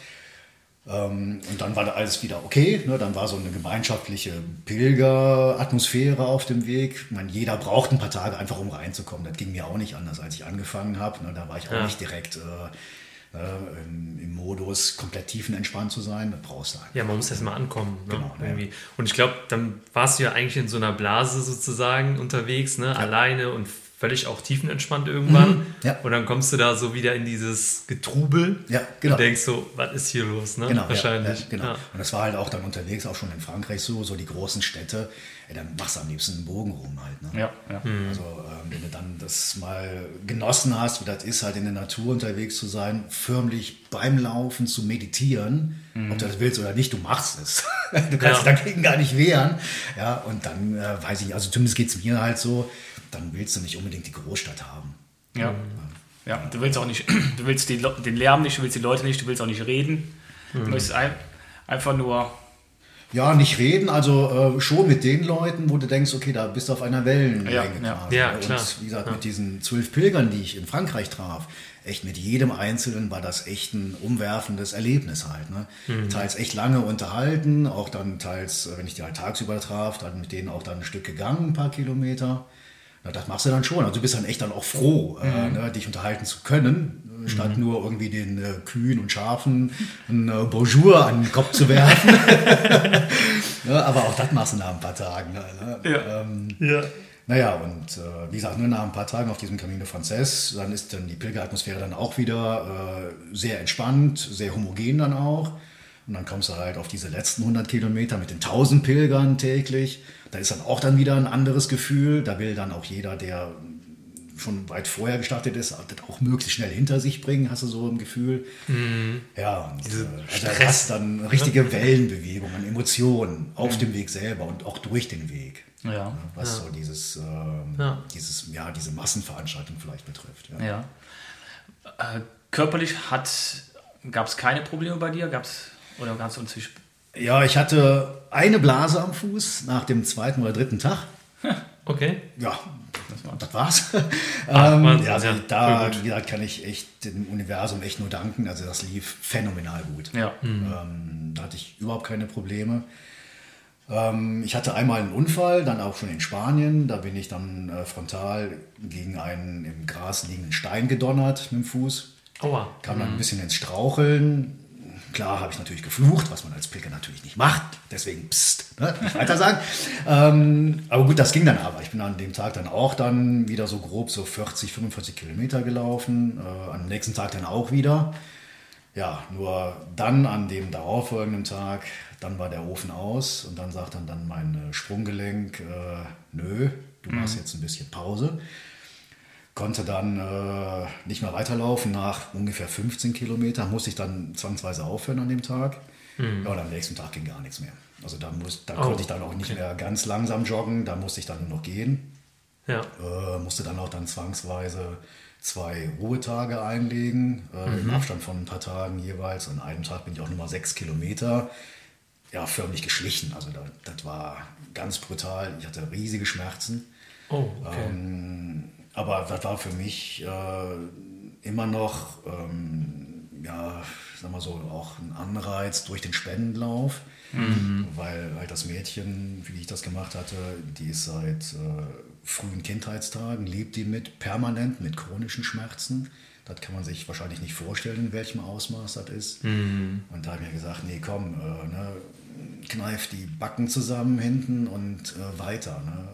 Ähm, und dann war da alles wieder okay. Ne? Dann war so eine gemeinschaftliche Pilgeratmosphäre auf dem Weg. Ich meine, jeder braucht ein paar Tage einfach, um reinzukommen. Das ging mir auch nicht anders, als ich angefangen habe. Ne? Da war ich auch ja. nicht direkt äh, im Modus, komplett tiefenentspannt zu sein. Das brauchst du einfach. Ja, man muss erst mal ankommen. Ne? Genau, irgendwie. Ja. Und ich glaube, dann warst du ja eigentlich in so einer Blase sozusagen unterwegs, ne? Ja. alleine und völlig auch tiefenentspannt irgendwann. Mhm, ja. Und dann kommst du da so wieder in dieses Getrubel ja, genau. und denkst so, was ist hier los? Ne? Genau, Wahrscheinlich. Ja, genau. Ja. Und das war halt auch dann unterwegs, auch schon in Frankreich so, so die großen Städte. Ey, dann machst du am liebsten einen Bogen rum halt. Ne? Ja, ja. Mhm. Also ähm, wenn du dann das mal genossen hast, wie das ist, halt in der Natur unterwegs zu sein, förmlich beim Laufen zu meditieren, mhm. ob du das willst oder nicht, du machst es. (laughs) du kannst ja. dagegen gar nicht wehren. Ja, und dann äh, weiß ich, also zumindest geht es mir halt so, dann willst du nicht unbedingt die Großstadt haben. Ja. Ja, du willst auch nicht, (clears throat) du willst die, den Lärm nicht, du willst die Leute nicht, du willst auch nicht reden. Mhm. Du möchtest ein, einfach nur Ja, nicht reden, also äh, schon mit den Leuten, wo du denkst, okay, da bist du auf einer Wellenlänge ja, quasi. Ja, klar. Und wie gesagt, ja. mit diesen zwölf Pilgern, die ich in Frankreich traf, echt mit jedem Einzelnen war das echt ein umwerfendes Erlebnis halt. Ne? Mhm. Teils echt lange unterhalten, auch dann teils, äh, wenn ich die halt tagsüber traf, dann mit denen auch dann ein Stück gegangen, ein paar Kilometer. Na, das machst du dann schon. Also du bist dann echt dann auch froh, äh, mhm. äh, ne, dich unterhalten zu können statt mhm. nur irgendwie den äh, Kühen und Schafen ein äh, Bonjour an den Kopf zu werfen. (laughs) ja, aber auch das machst du nach ein paar Tagen. Ne? Ja. Ähm, ja. Naja, und äh, wie gesagt, nur nach ein paar Tagen auf diesem Camino Frances, dann ist dann die Pilgeratmosphäre dann auch wieder äh, sehr entspannt, sehr homogen dann auch. Und dann kommst du halt auf diese letzten 100 Kilometer mit den 1000 Pilgern täglich. Da ist dann auch dann wieder ein anderes Gefühl. Da will dann auch jeder, der schon weit vorher gestartet ist, das auch möglichst schnell hinter sich bringen, hast du so ein Gefühl. Mhm. Ja, und, Diese äh, also hast dann richtige (laughs) ja. Wellenbewegung an Emotionen auf mhm. dem Weg selber und auch durch den Weg. Ja. Was ja. so dieses, ähm, ja. dieses, ja, diese Massenveranstaltung vielleicht betrifft. Ja. ja. Äh, körperlich gab es keine Probleme bei dir? Gab's, oder gab es uns Ja, ich hatte eine Blase am Fuß nach dem zweiten oder dritten Tag. (laughs) Okay. Ja, das war's. Ach, (laughs) ähm, ja, also da wie gesagt, kann ich echt dem Universum echt nur danken. Also das lief phänomenal gut. Ja. Mhm. Ähm, da hatte ich überhaupt keine Probleme. Ähm, ich hatte einmal einen Unfall, dann auch schon in Spanien. Da bin ich dann äh, frontal gegen einen im Gras liegenden Stein gedonnert mit dem Fuß. Aua. Kam dann mhm. ein bisschen ins Straucheln Klar habe ich natürlich geflucht, was man als Pilger natürlich nicht macht. Deswegen, pst, ne, nicht weiter sagen. (laughs) ähm, aber gut, das ging dann aber. Ich bin an dem Tag dann auch dann wieder so grob so 40, 45 Kilometer gelaufen. Äh, am nächsten Tag dann auch wieder. Ja, nur dann an dem darauffolgenden Tag, dann war der Ofen aus und dann sagt dann, dann mein Sprunggelenk, äh, nö, du machst mhm. jetzt ein bisschen Pause konnte dann äh, nicht mehr weiterlaufen. Nach ungefähr 15 Kilometern musste ich dann zwangsweise aufhören an dem Tag. Mhm. Ja, und am nächsten Tag ging gar nichts mehr. Also da, muss, da oh, konnte ich dann auch nicht okay. mehr ganz langsam joggen, da musste ich dann nur noch gehen. Ja. Äh, musste dann auch dann zwangsweise zwei Ruhetage einlegen, äh, mhm. im Abstand von ein paar Tagen jeweils. An einem Tag bin ich auch nur mal sechs Kilometer ja, förmlich geschlichen. Also da, das war ganz brutal. Ich hatte riesige Schmerzen. Oh, okay. Ähm, aber das war für mich äh, immer noch, ähm, ja, sag mal so, auch ein Anreiz durch den Spendenlauf. Mhm. Weil halt das Mädchen, wie ich das gemacht hatte, die ist seit äh, frühen Kindheitstagen, lebt die mit permanent mit chronischen Schmerzen. Das kann man sich wahrscheinlich nicht vorstellen, in welchem Ausmaß das ist. Mhm. Und da habe ich mir gesagt, nee, komm, äh, ne, kneif die Backen zusammen hinten und äh, weiter. Ne?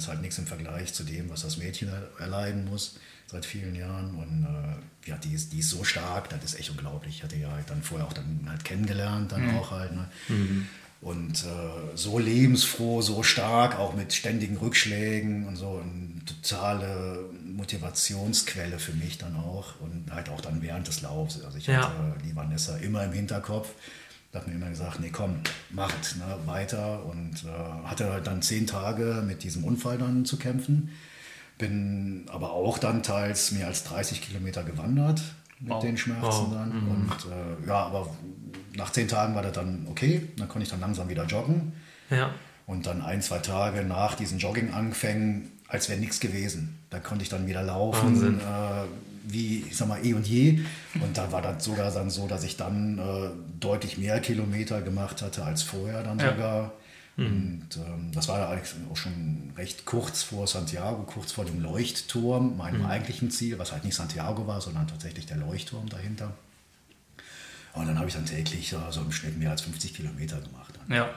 Ist halt nichts im Vergleich zu dem, was das Mädchen erleiden muss seit vielen Jahren. Und äh, ja, die ist, die ist so stark, das ist echt unglaublich. Ich hatte ja halt dann vorher auch dann halt kennengelernt, dann mhm. auch halt. Ne? Mhm. Und äh, so lebensfroh, so stark, auch mit ständigen Rückschlägen und so, eine totale Motivationsquelle für mich dann auch. Und halt auch dann während des Laufs. Also ich ja. hatte die Vanessa immer im Hinterkopf da hat mir immer gesagt, nee komm, macht ne, weiter und äh, hatte halt dann zehn Tage mit diesem Unfall dann zu kämpfen. Bin aber auch dann teils mehr als 30 Kilometer gewandert mit wow. den Schmerzen wow. dann. Mhm. Und äh, ja, aber nach zehn Tagen war das dann okay. Dann konnte ich dann langsam wieder joggen. Ja. Und dann ein, zwei Tage nach diesen Jogging-Anfängen, als wäre nichts gewesen. Da konnte ich dann wieder laufen. Äh, wie, ich sag mal, eh und je. Und da war das sogar dann so, dass ich dann äh, deutlich mehr Kilometer gemacht hatte als vorher dann ja. sogar. Mhm. Und ähm, das war eigentlich auch schon recht kurz vor Santiago, kurz vor dem Leuchtturm, meinem mhm. eigentlichen Ziel, was halt nicht Santiago war, sondern tatsächlich der Leuchtturm dahinter. Und dann habe ich dann täglich so im Schnitt mehr als 50 Kilometer gemacht. Dann. Ja.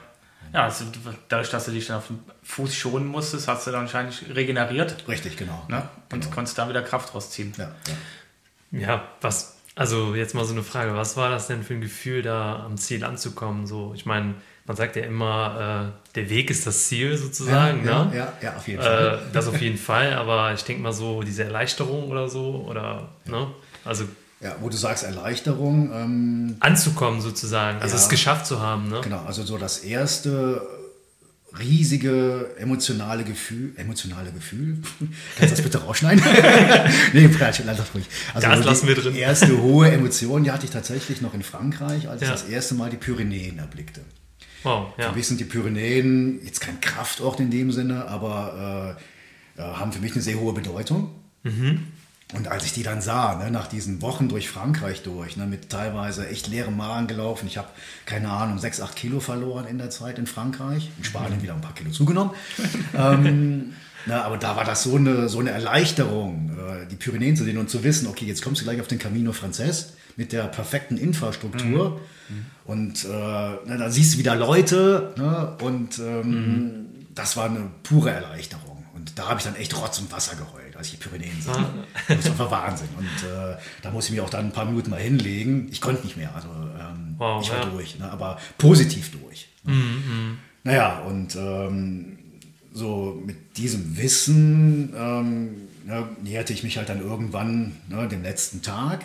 Ja, also dadurch, dass du dich dann auf dem Fuß schonen musstest, hast du dann wahrscheinlich regeneriert. Richtig, genau. Ne? Und genau. konntest da wieder Kraft rausziehen. Ja, ja. ja, was, also jetzt mal so eine Frage, was war das denn für ein Gefühl, da am Ziel anzukommen? So, ich meine, man sagt ja immer, äh, der Weg ist das Ziel sozusagen. Ja, ne? ja, ja, auf jeden Fall. Äh, das auf jeden Fall, aber ich denke mal so, diese Erleichterung oder so, oder, ne? Also ja, wo du sagst Erleichterung. Ähm, Anzukommen sozusagen, also ja, es geschafft zu haben. Ne? Genau, also so das erste riesige emotionale Gefühl, emotionale Gefühl, (laughs) kannst du das bitte rausschneiden? (laughs) nee, Quatsch, lass das ruhig. Also das lassen wir drin. Die erste hohe Emotion, die hatte ich tatsächlich noch in Frankreich, als ja. ich das erste Mal die Pyrenäen erblickte. Wow, ja. Für mich sind die Pyrenäen jetzt kein Kraftort in dem Sinne, aber äh, äh, haben für mich eine sehr hohe Bedeutung. Mhm. Und als ich die dann sah, ne, nach diesen Wochen durch Frankreich durch, ne, mit teilweise echt leerem Magen gelaufen, ich habe, keine Ahnung, 6, 8 Kilo verloren in der Zeit in Frankreich, in Spanien wieder ein paar Kilo zugenommen. (laughs) ähm, na, aber da war das so eine, so eine Erleichterung, äh, die Pyrenäen zu sehen und zu wissen, okay, jetzt kommst du gleich auf den Camino Frances mit der perfekten Infrastruktur mhm. Mhm. und äh, na, da siehst du wieder Leute ne, und ähm, mhm. das war eine pure Erleichterung. Und da habe ich dann echt Rotz und Wasser geheult, als ich die Pyrenäen sah. Ah. Das war Wahnsinn. Und äh, da musste ich mich auch dann ein paar Minuten mal hinlegen. Ich konnte nicht mehr. Also ähm, wow, ich war ja. durch, ne? aber positiv durch. Ne? Mhm, naja, und ähm, so mit diesem Wissen ähm, ne, näherte ich mich halt dann irgendwann ne, dem letzten Tag.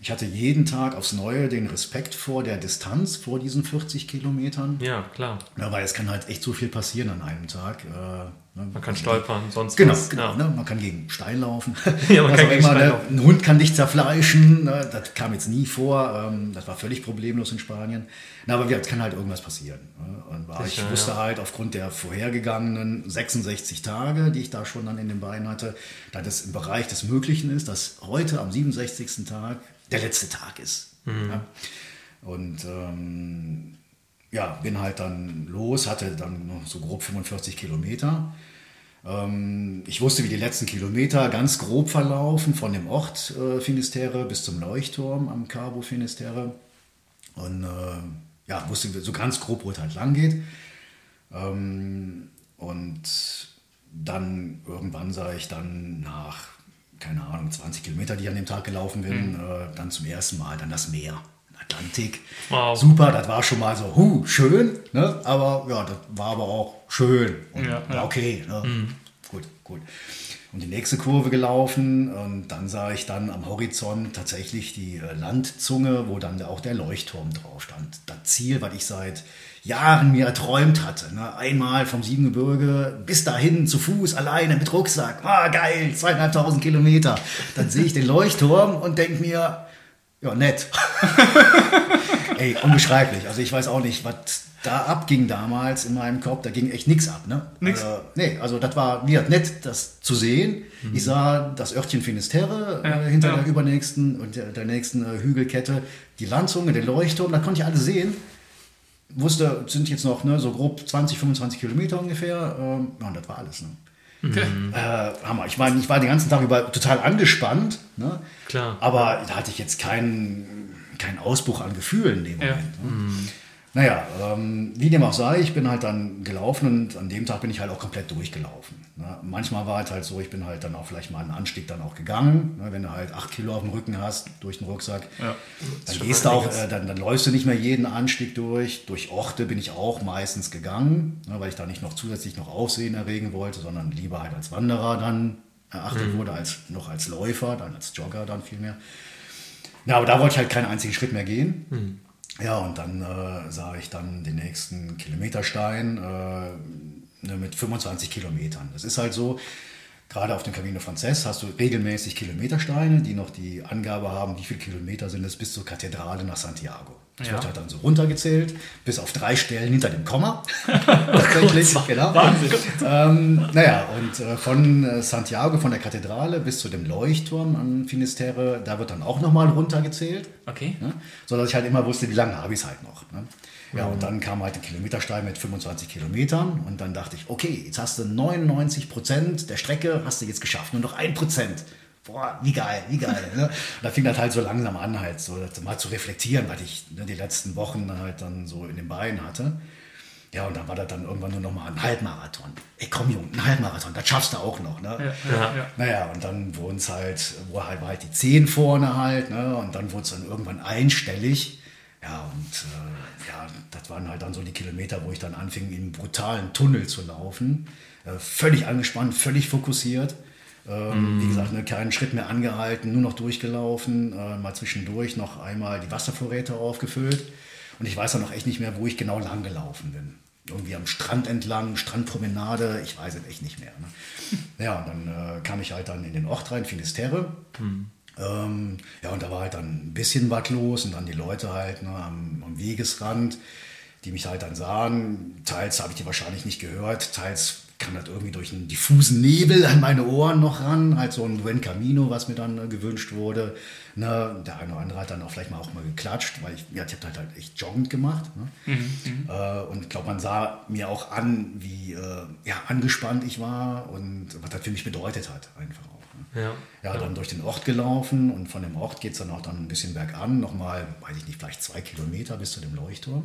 Ich hatte jeden Tag aufs Neue den Respekt vor der Distanz, vor diesen 40 Kilometern. Ja, klar. Ja, weil es kann halt echt so viel passieren an einem Tag. Äh, Ne? Man kann stolpern, sonst genau, was. Genau, ja. ne? man kann gegen Stein laufen. (laughs) ja, man kann gegen immer, Stein ne? Ein Hund kann dich zerfleischen. Ne? Das kam jetzt nie vor. Ähm, das war völlig problemlos in Spanien. Na, aber es kann halt irgendwas passieren. Ne? Und Sicher, ich wusste ja. halt aufgrund der vorhergegangenen 66 Tage, die ich da schon dann in den Beinen hatte, dass es im Bereich des Möglichen ist, dass heute am 67. Tag der letzte Tag ist. Mhm. Ja? Und ähm, ja, bin halt dann los, hatte dann noch so grob 45 Kilometer. Ähm, ich wusste, wie die letzten Kilometer ganz grob verlaufen, von dem Ort äh, Finisterre bis zum Leuchtturm am Cabo Finisterre. Und äh, ja, wusste so ganz grob, wo es halt lang geht. Ähm, und dann irgendwann sah ich dann nach, keine Ahnung, 20 Kilometer, die ich an dem Tag gelaufen bin, mhm. äh, dann zum ersten Mal dann das Meer. Atlantik. Wow. Super, das war schon mal so, hu, schön, ne? aber ja, das war aber auch schön und ja, ja. okay. Ne? Mhm. Gut, gut. Und die nächste Kurve gelaufen und dann sah ich dann am Horizont tatsächlich die äh, Landzunge, wo dann auch der Leuchtturm drauf stand. Das Ziel, was ich seit Jahren mir erträumt hatte. Ne? Einmal vom Siebengebirge bis dahin zu Fuß, alleine mit Rucksack. Ah, geil, zweieinhalbtausend Kilometer. Dann sehe ich den Leuchtturm und denke mir, ja, nett. (laughs) Ey, unbeschreiblich. Also ich weiß auch nicht, was da abging damals in meinem Kopf. Da ging echt nichts ab. Ne? Nix? Also, nee, also das war mir nett, das zu sehen. Mhm. Ich sah das Örtchen Finisterre ja, äh, hinter ja. der übernächsten und der, der nächsten äh, Hügelkette. Die Landzunge, den Leuchtturm, da konnte ich alles sehen. Wusste, sind jetzt noch ne, so grob 20, 25 Kilometer ungefähr. Ähm, ja, und das war alles. Ne? Mhm. Äh, Hammer. Ich meine, ich war den ganzen Tag über total angespannt. Ne? Klar. Aber da hatte ich jetzt keinen, keinen Ausbruch an Gefühlen in dem Moment. Ja. Ne? Mhm. Naja, ähm, wie dem auch sei, ich bin halt dann gelaufen und an dem Tag bin ich halt auch komplett durchgelaufen. Ne? Manchmal war es halt so, ich bin halt dann auch vielleicht mal einen Anstieg dann auch gegangen. Ne? Wenn du halt acht Kilo auf dem Rücken hast durch den Rucksack, ja. dann gehst du auch, äh, dann, dann läufst du nicht mehr jeden Anstieg durch. Durch Orte bin ich auch meistens gegangen, ne? weil ich da nicht noch zusätzlich noch Aufsehen erregen wollte, sondern lieber halt als Wanderer dann erachtet mhm. wurde, als noch als Läufer, dann als Jogger dann vielmehr. Ja, aber da wollte ich halt keinen einzigen Schritt mehr gehen. Mhm. Ja, und dann äh, sah ich dann den nächsten Kilometerstein äh, ne, mit 25 Kilometern. Das ist halt so, gerade auf dem Camino Frances hast du regelmäßig Kilometersteine, die noch die Angabe haben, wie viele Kilometer sind es bis zur Kathedrale nach Santiago. Das ja. wird halt dann so runtergezählt, bis auf drei Stellen hinter dem Komma. (laughs) Tatsächlich, genau. Wahnsinn. Ähm, naja, und äh, von äh, Santiago, von der Kathedrale bis zu dem Leuchtturm an Finisterre, da wird dann auch nochmal runtergezählt. Okay. Ne? So dass ich halt immer wusste, wie lange habe ich es halt noch. Ne? Ja, mhm. und dann kam halt der Kilometerstein mit 25 Kilometern und dann dachte ich, okay, jetzt hast du 99 Prozent der Strecke, hast du jetzt geschafft, nur noch ein Prozent boah, wie geil, wie geil. Ne? da fing das halt so langsam an, halt so mal zu reflektieren, was ich ne, die letzten Wochen halt dann so in den Beinen hatte. Ja, und dann war das dann irgendwann nur noch mal ein Halbmarathon. Ey, komm, Junge, ein Halbmarathon, das schaffst du auch noch, ne? Ja, ja, ja. Naja, und dann wurden es halt, wo halt, war halt die Zehen vorne halt, ne? Und dann wurde es dann irgendwann einstellig. Ja, und äh, ja, das waren halt dann so die Kilometer, wo ich dann anfing, in einen brutalen Tunnel zu laufen. Äh, völlig angespannt, völlig fokussiert. Ähm, mm. Wie gesagt, ne, keinen Schritt mehr angehalten, nur noch durchgelaufen, äh, mal zwischendurch noch einmal die Wasservorräte aufgefüllt. Und ich weiß dann noch echt nicht mehr, wo ich genau lang gelaufen bin. Irgendwie am Strand entlang, Strandpromenade, ich weiß es echt nicht mehr. Ne? (laughs) Ja, und dann äh, kam ich halt dann in den Ort rein, Finisterre. Mm. Ähm, ja, und da war halt dann ein bisschen was los und dann die Leute halt ne, am, am Wegesrand die mich halt dann sahen. Teils habe ich die wahrscheinlich nicht gehört, teils kam das irgendwie durch einen diffusen Nebel an meine Ohren noch ran, halt so ein Buen Camino, was mir dann äh, gewünscht wurde. Ne? Der eine oder andere hat dann auch vielleicht mal auch mal geklatscht, weil ich, ja, ich habe halt, halt echt joggend gemacht. Ne? Mhm, mhm. äh, und ich glaube, man sah mir auch an, wie äh, ja, angespannt ich war und was das für mich bedeutet hat, einfach auch. Ne? Ja, ja, dann durch den Ort gelaufen und von dem Ort geht es dann auch dann ein bisschen bergan, nochmal, weiß ich nicht, vielleicht zwei Kilometer bis zu dem Leuchtturm.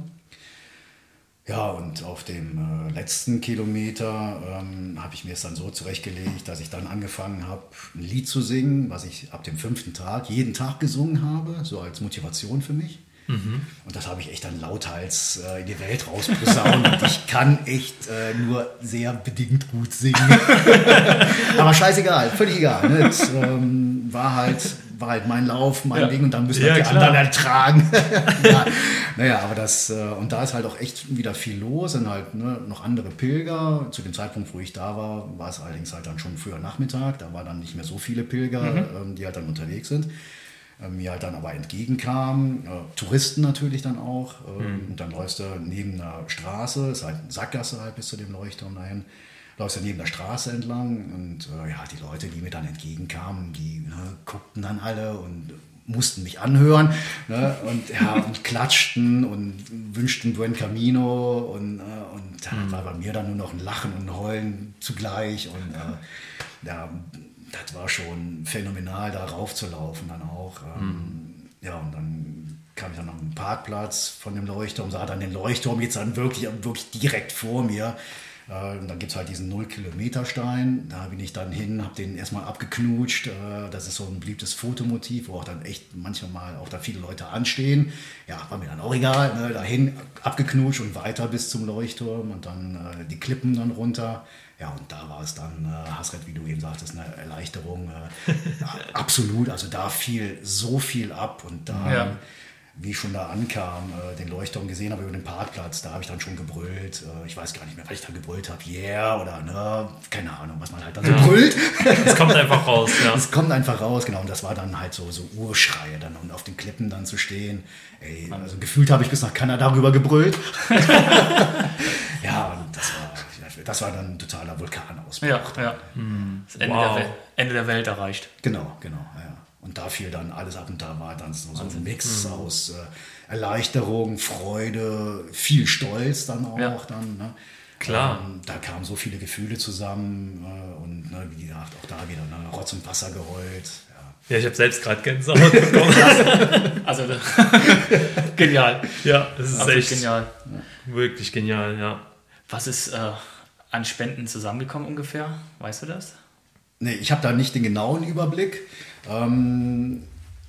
Ja, und auf dem äh, letzten Kilometer ähm, habe ich mir es dann so zurechtgelegt, dass ich dann angefangen habe, ein Lied zu singen, was ich ab dem fünften Tag jeden Tag gesungen habe, so als Motivation für mich. Mhm. Und das habe ich echt dann lauthals äh, in die Welt rausposaunt. und (laughs) ich kann echt äh, nur sehr bedingt gut singen. (laughs) Aber scheißegal, völlig egal. Ne? Das, ähm, war halt war halt mein Lauf, mein ja. Ding und dann müssen ja, die klar. anderen ertragen. (laughs) ja. Naja, aber das, äh, und da ist halt auch echt wieder viel los, sind halt ne, noch andere Pilger. Zu dem Zeitpunkt, wo ich da war, war es allerdings halt dann schon früher Nachmittag, da waren dann nicht mehr so viele Pilger, mhm. ähm, die halt dann unterwegs sind. Ähm, mir halt dann aber entgegenkamen, äh, Touristen natürlich dann auch. Ähm, mhm. Und dann läufst du neben einer Straße, ist halt eine Sackgasse halt bis zu dem Leuchtturm dahin läufst du neben der Straße entlang und äh, ja, die Leute, die mir dann entgegenkamen, die ne, guckten dann alle und mussten mich anhören ne, und, ja, (laughs) und klatschten und wünschten Buen Camino und, äh, und da mhm. war bei mir dann nur noch ein Lachen und ein Heulen zugleich und äh, ja, das war schon phänomenal, da raufzulaufen dann auch. Ähm, mhm. Ja, und dann kam ich dann auf den Parkplatz von dem Leuchtturm, sah dann den Leuchtturm jetzt dann wirklich, wirklich direkt vor mir. Äh, und dann gibt es halt diesen Null-Kilometer-Stein. Da bin ich dann hin, habe den erstmal abgeknutscht. Äh, das ist so ein beliebtes Fotomotiv, wo auch dann echt manchmal auch da viele Leute anstehen. Ja, war mir dann auch egal. Ne? Dahin abgeknutscht und weiter bis zum Leuchtturm und dann äh, die Klippen dann runter. Ja, und da war es dann, äh, Hasret, wie du eben sagtest, eine Erleichterung. Äh, (laughs) absolut, also da fiel so viel ab und da. Ja wie ich schon da ankam, äh, den Leuchtturm gesehen habe über den Parkplatz, da habe ich dann schon gebrüllt. Äh, ich weiß gar nicht mehr, was ich da gebrüllt habe. Yeah oder ne, keine Ahnung, was man halt dann so ja. brüllt. Es kommt einfach raus, ja. Es kommt einfach raus, genau. Und das war dann halt so, so Urschreie dann und auf den Klippen dann zu stehen. Ey, also gefühlt habe ich bis nach Kanada darüber gebrüllt. (laughs) ja, und das war, das war dann ein totaler Vulkanausbruch. Ja, ja. Mhm. Das Ende, wow. der Ende der Welt erreicht. Genau, genau, ja. Und da fiel dann alles ab und da war dann so, so ein Mix mhm. aus äh, Erleichterung, Freude, viel Stolz dann auch. Ja. Dann, ne? Klar. Ähm, da kamen so viele Gefühle zusammen äh, und ne, wie gesagt, auch da wieder ne, Rotz und Wasser geheult. Ja, ja ich habe selbst gerade Gänsehaut (laughs) bekommen. also (laughs) genial. Ja, das ist Absolut echt genial. Wirklich genial, ja. Was ist äh, an Spenden zusammengekommen ungefähr? Weißt du das? Nee, ich habe da nicht den genauen Überblick. Ähm,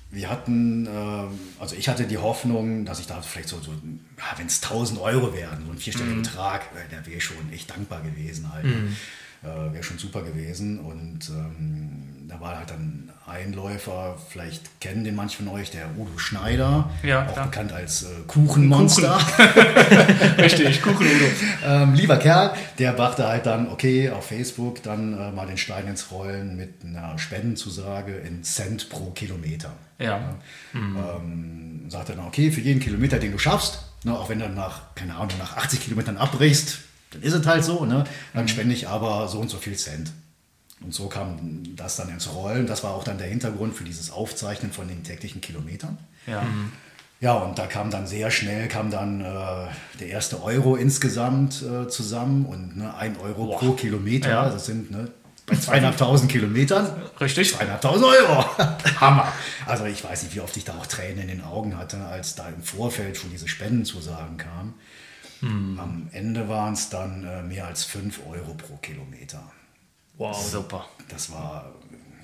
wir hatten, äh, also ich hatte die Hoffnung, dass ich da vielleicht so, so ja, wenn es 1000 Euro wären, so ein vierstelliger mhm. Betrag, äh, da wäre ich schon echt dankbar gewesen halt. Mhm. Äh, wäre schon super gewesen. Und ähm, da war halt dann Einläufer, vielleicht kennen den manche von euch, der Udo Schneider, ja, auch klar. bekannt als äh, Kuchenmonster. Kuchen. (laughs) Richtig, Kuchen-Udo. ähm, lieber Kerl, der brachte halt dann, okay, auf Facebook dann äh, mal den Stein ins Rollen mit einer Spendenzusage in Cent pro Kilometer. Ja. ja. Mhm. Ähm, sagte dann, okay, für jeden Kilometer, den du schaffst, ne, auch wenn du nach, keine Ahnung, nach 80 Kilometern abbrichst, dann ist es halt so, ne? dann mhm. spende ich aber so und so viel Cent. Und so kam das dann ins Rollen. Das war auch dann der Hintergrund für dieses Aufzeichnen von den täglichen Kilometern. Ja. Mhm. Ja, und da kam dann sehr schnell kam dann äh, der erste Euro insgesamt äh, zusammen und ne, ein Euro Boah. pro Kilometer. Ja. Das sind ne, bei zweieinhalbtausend Kilometern. Richtig. Zweieinhalbtausend Euro. (laughs) Hammer. Also ich weiß nicht, wie oft ich da auch Tränen in den Augen hatte, als da im Vorfeld schon diese Spendenzusagen kamen. Mhm. Am Ende waren es dann äh, mehr als 5 Euro pro Kilometer. Wow. Super. Das war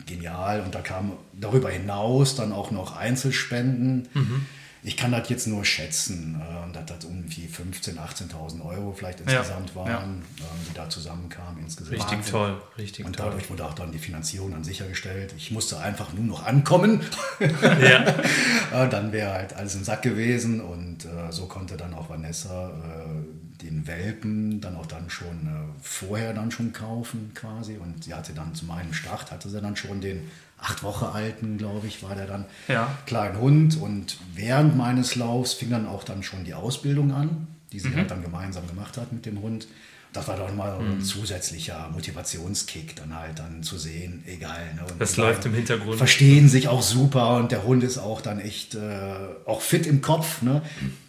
genial. Und da kam darüber hinaus dann auch noch Einzelspenden. Mhm. Ich kann das jetzt nur schätzen, äh, dass das irgendwie 15.000, 18.000 Euro vielleicht insgesamt ja, waren, ja. Ähm, die da zusammenkamen insgesamt. Richtig Wahnsinn. toll, richtig Und toll. dadurch wurde auch dann die Finanzierung dann sichergestellt. Ich musste einfach nur noch ankommen. (laughs) Ja. Äh, dann wäre halt alles im Sack gewesen und äh, so konnte dann auch Vanessa den Welpen dann auch dann schon äh, vorher dann schon kaufen quasi und sie hatte dann zu meinem Start hatte sie dann schon den acht Wochen alten, glaube ich, war der dann, ja. kleinen Hund. Und während meines Laufs fing dann auch dann schon die Ausbildung an. die sie mhm. halt dann gemeinsam gemacht hat mit dem Hund das war doch mal ein mhm. zusätzlicher Motivationskick, dann halt dann zu sehen, egal. Ne? Und das läuft im Hintergrund. Verstehen sich auch super und der Hund ist auch dann echt äh, auch fit im Kopf. Ne?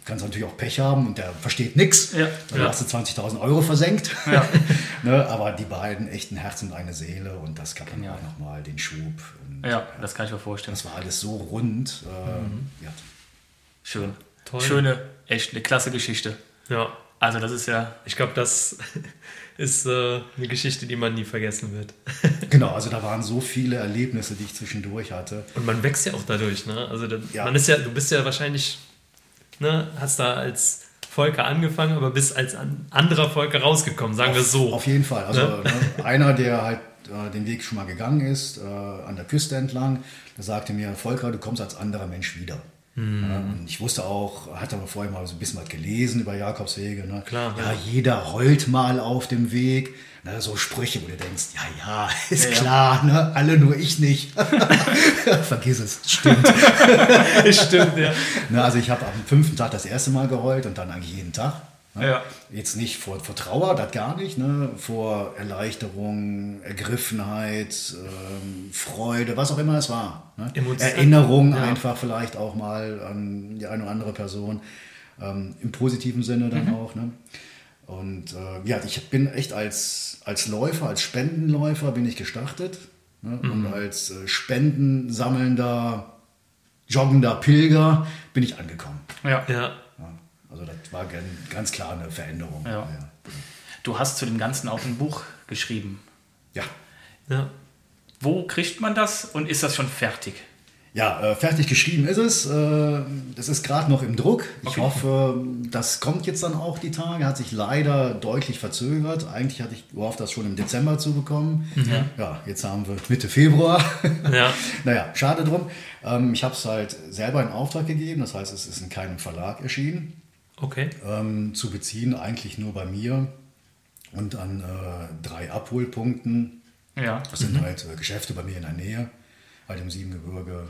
Kannst natürlich auch Pech haben und der versteht nichts. Ja. Dann ja. hast du 20.000 Euro versenkt. (laughs) Ja. (laughs) ne? Aber die beiden echt ein Herz und eine Seele und das gab dann ja. auch nochmal den Schub. Und, ja, das kann ich mir vorstellen. Das war alles so rund. Äh, mhm. ja. Schön. Toll. Schöne, echt eine klasse Geschichte. Ja. Also das ist ja, ich glaube, das (laughs) ist äh, eine Geschichte, die man nie vergessen wird. (laughs) genau, also da waren so viele Erlebnisse, die ich zwischendurch hatte. Und man wächst ja auch dadurch, ne? Also das, ja. man ist ja, du bist ja wahrscheinlich, ne, hast da als Volker angefangen, aber bist als an anderer Volker rausgekommen, sagen auf, wir so. Auf jeden Fall. Also ne? Ne, einer, der halt äh, den Weg schon mal gegangen ist, äh, an der Küste entlang, der sagte mir, Volker, du kommst als anderer Mensch wieder. Mhm. ich wusste auch, hatte aber vorher mal so ein bisschen was gelesen über Jakobswege. Ne? Klar, ja, ja, jeder heult mal auf dem Weg. Ne? So Sprüche, wo du denkst, ja, ja, (laughs) ist ja, klar, ne? alle nur ich nicht. (laughs) Vergiss es, stimmt. (laughs) stimmt, ja. Ne, also ich habe am fünften Tag das erste Mal geheult und dann eigentlich jeden Tag. Ne? Ja. Jetzt nicht vor, vor Trauer, das gar nicht, ne? vor Erleichterung, Ergriffenheit, ähm, Freude, was auch immer es war. Ne? Erinnerung ja. einfach vielleicht auch mal an die eine oder andere Person, ähm, im positiven Sinne dann mhm. auch. Ne? Und äh, ja, ich bin echt als, als Läufer, als Spendenläufer bin ich gestartet ne? mhm. und als äh, spendensammelnder, joggender Pilger bin ich angekommen. Ja, ja. Also das war ganz klar eine Veränderung. Ja. Ja. Du hast zu dem Ganzen auch ein Buch geschrieben. Ja. ja. Wo kriegt man das und ist das schon fertig? Ja, äh, fertig geschrieben ist es. Äh, das ist gerade noch im Druck. Ich okay. hoffe, das kommt jetzt dann auch die Tage. Hat sich leider deutlich verzögert. Eigentlich hatte ich gehofft, das schon im Dezember zu bekommen. Mhm. Ja, jetzt haben wir Mitte Februar. (laughs) Ja. naja, schade drum. Ähm, ich habe es halt selber in Auftrag gegeben. Das heißt, es ist in keinem Verlag erschienen. Okay. Ähm, zu beziehen, eigentlich nur bei mir und an äh, drei Abholpunkten. Ja. Das sind mhm. halt äh, Geschäfte bei mir in der Nähe, halt im Siebengebirge.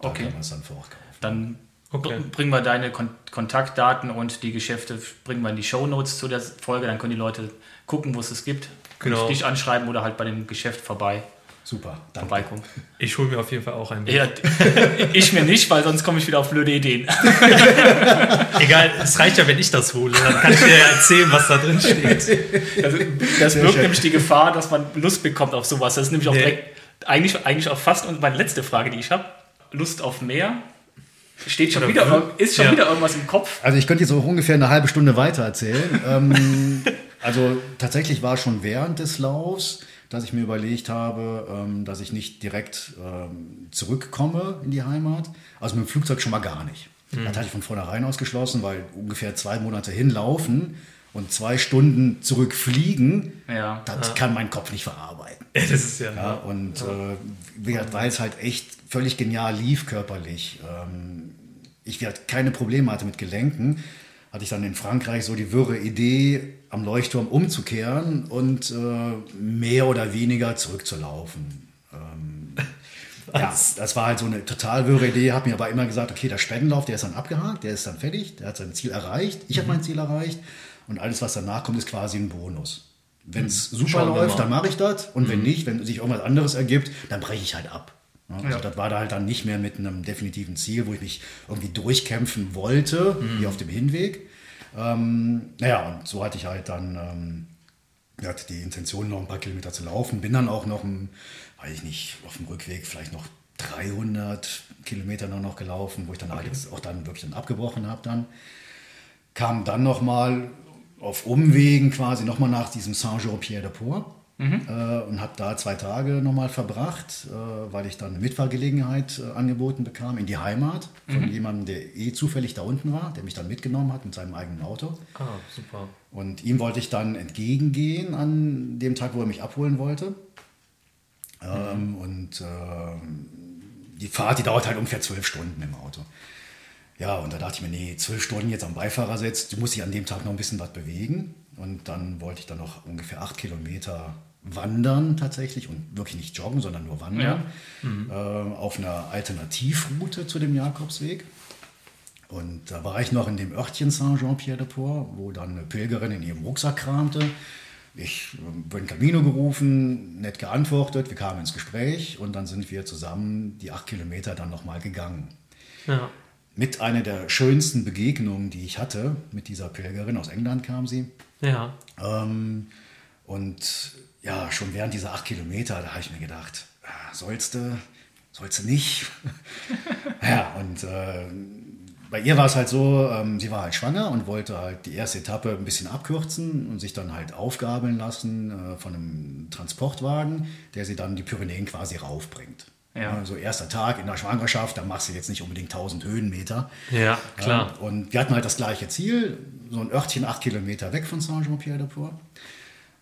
Da okay. kann man es dann vor Ort kaufen. Dann okay. bringen wir deine Kon Kontaktdaten und die Geschäfte bringen wir in die Show Notes zu der Folge. Dann können die Leute gucken, wo es es gibt. Genau. dich anschreiben oder halt bei dem Geschäft vorbei. Super, danke. Vorbeikommen. Ich hole mir auf jeden Fall auch ein Bild. Ja, (laughs) ich mir nicht, weil sonst komme ich wieder auf blöde Ideen. (laughs) Egal, es reicht ja, wenn ich das hole. Dann kann ich dir ja erzählen, was da drin steht. Also, das birgt nämlich die Gefahr, dass man Lust bekommt auf sowas. Das ist nämlich auch nee. direkt, eigentlich, eigentlich auch fast meine letzte Frage, die ich habe. Lust auf mehr? Steht schon wieder, ist schon ja. wieder irgendwas im Kopf? Also ich könnte jetzt auch ungefähr eine halbe Stunde weiter erzählen. ähm, (laughs) also tatsächlich war schon während des Laufs dass ich mir überlegt habe, ähm, dass ich nicht direkt ähm, zurückkomme in die Heimat. Also mit dem Flugzeug schon mal gar nicht. Mhm. Das hatte ich von vornherein ausgeschlossen, weil ungefähr zwei Monate hinlaufen und zwei Stunden zurückfliegen, ja. das ja. kann mein Kopf nicht verarbeiten. (laughs) Das ist ja. ja und ja. Äh, weil es halt echt völlig genial lief körperlich. Ähm, ich halt keine Probleme hatte mit Gelenken, hatte ich dann in Frankreich so die wirre Idee, am Leuchtturm umzukehren und äh, mehr oder weniger zurückzulaufen. Ähm, (laughs) ja, das war halt so eine total wirre Idee. Habe mir aber immer gesagt, okay, der Spendenlauf, der ist dann abgehakt, der ist dann fertig, der hat sein Ziel erreicht. Ich mhm. habe mein Ziel erreicht und alles, was danach kommt, ist quasi ein Bonus. Wenn es mhm. super Schauen läuft, dann mache ich das und mhm. wenn nicht, wenn sich irgendwas anderes ergibt, dann breche ich halt ab. Also ja. das war da halt dann nicht mehr mit einem definitiven Ziel, wo ich mich irgendwie durchkämpfen wollte, mhm. wie auf dem Hinweg, ähm, naja, und so hatte ich halt dann ähm, hatte die Intention, noch ein paar Kilometer zu laufen. Bin dann auch noch, ein, weiß ich nicht, auf dem Rückweg vielleicht noch 300 Kilometer noch, noch gelaufen, wo ich dann okay. auch dann wirklich dann abgebrochen habe. Dann kam dann noch mal auf Umwegen quasi noch mal nach diesem Saint-Jean-Pierre-de-Port Mhm. Äh, und habe da zwei Tage nochmal verbracht, äh, weil ich dann eine Mitfahrgelegenheit äh, angeboten bekam in die Heimat von mhm. jemandem, der eh zufällig da unten war, der mich dann mitgenommen hat mit seinem eigenen Auto. Ah, super. Und ihm wollte ich dann entgegengehen an dem Tag, wo er mich abholen wollte. Ähm, mhm. Und ähm, die Fahrt, die dauert halt ungefähr zwölf Stunden im Auto. Ja, und da dachte ich mir, nee, zwölf Stunden jetzt am Beifahrersitz, du musst dich an dem Tag noch ein bisschen was bewegen. Und dann wollte ich dann noch ungefähr acht Kilometer wandern tatsächlich und wirklich nicht joggen, sondern nur wandern ja. mhm. äh, auf einer Alternativroute zu dem Jakobsweg. Und da war ich noch in dem Örtchen Saint-Jean-Pierre-de-Port, wo dann eine Pilgerin in ihrem Rucksack kramte. Ich bin Camino gerufen, nett geantwortet, wir kamen ins Gespräch und dann sind wir zusammen die acht Kilometer dann nochmal gegangen. Ja. Mit einer der schönsten Begegnungen, die ich hatte mit dieser Pilgerin, aus England kam sie. Ja. Ähm, und ja, schon während dieser acht Kilometer, da habe ich mir gedacht, ah, sollst du, sollst du nicht. (laughs) ja, und äh, bei ihr war es halt so, ähm, sie war halt schwanger und wollte halt die erste Etappe ein bisschen abkürzen und sich dann halt aufgabeln lassen äh, von einem Transportwagen, der sie dann die Pyrenäen quasi raufbringt. Ja. Also erster Tag in der Schwangerschaft, da machst du jetzt nicht unbedingt 1000 Höhenmeter. Ja, klar. Ähm, und wir hatten halt das gleiche Ziel, so ein Örtchen acht Kilometer weg von Saint-Jean-Pierre-de-Port.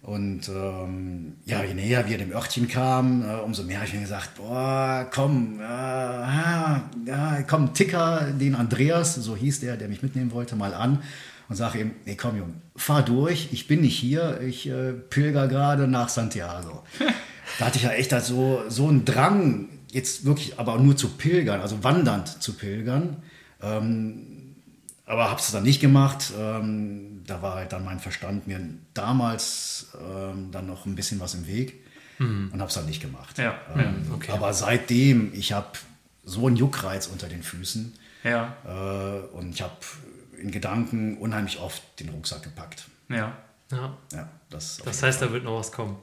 Und ähm, ja, je näher wir dem Örtchen kamen, äh, umso mehr habe ich mir gesagt, boah, komm, äh, ja, komm, Ticker den Andreas, so hieß der, der mich mitnehmen wollte, mal an und sage ihm, nee, komm, Junge, fahr durch, ich bin nicht hier, ich äh, pilger gerade nach Santiago. (laughs) da hatte ich ja echt halt so, so einen Drang, jetzt wirklich aber nur zu pilgern, also wandernd zu pilgern. Ähm, aber habe es dann nicht gemacht. Ähm, da war halt dann mein Verstand mir damals ähm, dann noch ein bisschen was im Weg mhm. und habe es dann nicht gemacht. Ja. Ähm, ja, okay. Aber seitdem, ich habe so einen Juckreiz unter den Füßen ja. äh, und ich habe in Gedanken unheimlich oft den Rucksack gepackt. Ja. Ja. ja das, das heißt, Fall. da wird noch was kommen.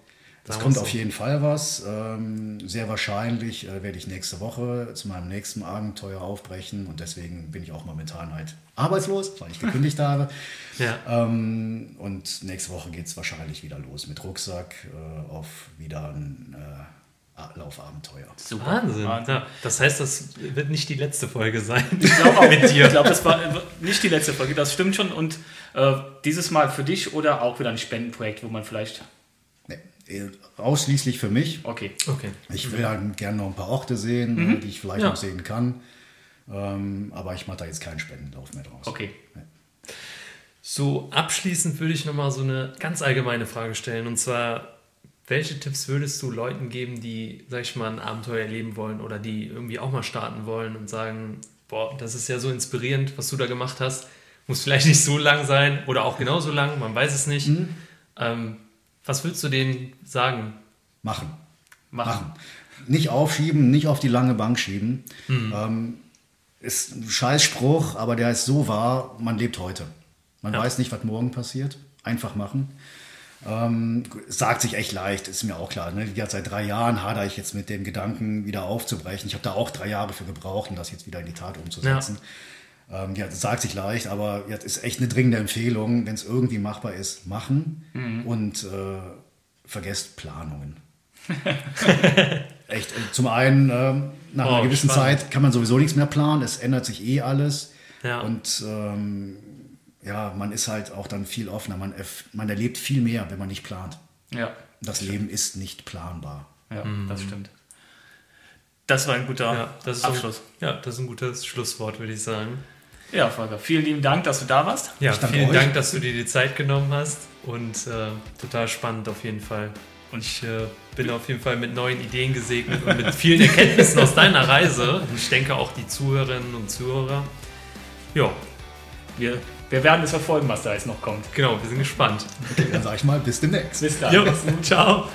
Es kommt auf jeden Fall was. Ähm, sehr wahrscheinlich äh, werde ich nächste Woche zu meinem nächsten Abenteuer aufbrechen und deswegen bin ich auch momentan halt arbeitslos, weil ich (laughs) gekündigt habe. Ja. Ähm, und nächste Woche geht es wahrscheinlich wieder los mit Rucksack äh, auf wieder ein äh, Laufabenteuer. Super. Wahnsinn. Wahnsinn. Das heißt, das wird nicht die letzte Folge sein. (laughs) Ich glaube auch mit dir. Ich glaube, das war nicht die letzte Folge. Das stimmt schon. Und äh, dieses Mal für dich oder auch wieder ein Spendenprojekt, wo man vielleicht ausschließlich für mich. Okay. okay. Ich will halt gerne noch ein paar Orte sehen, mhm. die ich vielleicht ja. noch sehen kann. Ähm, aber ich mache da jetzt keinen Spendenlauf mehr draus. Okay. Ja. So, abschließend würde ich nochmal so eine ganz allgemeine Frage stellen. Und zwar, welche Tipps würdest du Leuten geben, die, sag ich mal, ein Abenteuer erleben wollen oder die irgendwie auch mal starten wollen und sagen, boah, das ist ja so inspirierend, was du da gemacht hast. Muss vielleicht nicht so lang sein oder auch genauso lang, man weiß es nicht. Mhm. Ähm, was würdest du denen sagen? Machen. Machen. Machen. Nicht aufschieben, nicht auf die lange Bank schieben. Mhm. Ähm, ist ein Scheißspruch, aber der ist so wahr, man lebt heute. Man ja. weiß nicht, was morgen passiert. Einfach machen. Ähm, sagt sich echt leicht, ist mir auch klar. Ne? Ja, seit drei Jahren hadere ich jetzt mit dem Gedanken, wieder aufzubrechen. Ich habe da auch drei Jahre für gebraucht, um das jetzt wieder in die Tat umzusetzen. Ja. Ähm, ja, das sagt sich leicht, aber ja, das ist echt eine dringende Empfehlung, wenn es irgendwie machbar ist, machen mhm. und äh, vergesst Planungen. (laughs) (laughs) echt. Und zum einen, äh, nach oh, einer gewissen spannend. Zeit kann man sowieso nichts mehr planen, es ändert sich eh alles. Ja. Und ähm, ja, man ist halt auch dann viel offener, man, man erlebt viel mehr, wenn man nicht plant. Ja. Das Leben ist nicht planbar. Ja, mhm. das stimmt. Das war ein guter ja, Abschluss. Ein, ja, das ist ein gutes Schlusswort, würde ich sagen. Ja, Volker, vielen lieben Dank, dass du da warst. Ja, vielen euch. Dank, dass du dir die Zeit genommen hast und äh, total spannend auf jeden Fall. Und ich äh, bin auf jeden Fall mit neuen Ideen gesegnet und mit vielen Erkenntnissen aus deiner Reise. Und ich denke auch die Zuhörerinnen und Zuhörer. Ja. Wir, wir werden es verfolgen, was da jetzt noch kommt. Genau, wir sind gespannt. Okay, dann sage ich mal, bis demnächst. Bis dann. Jo, ciao.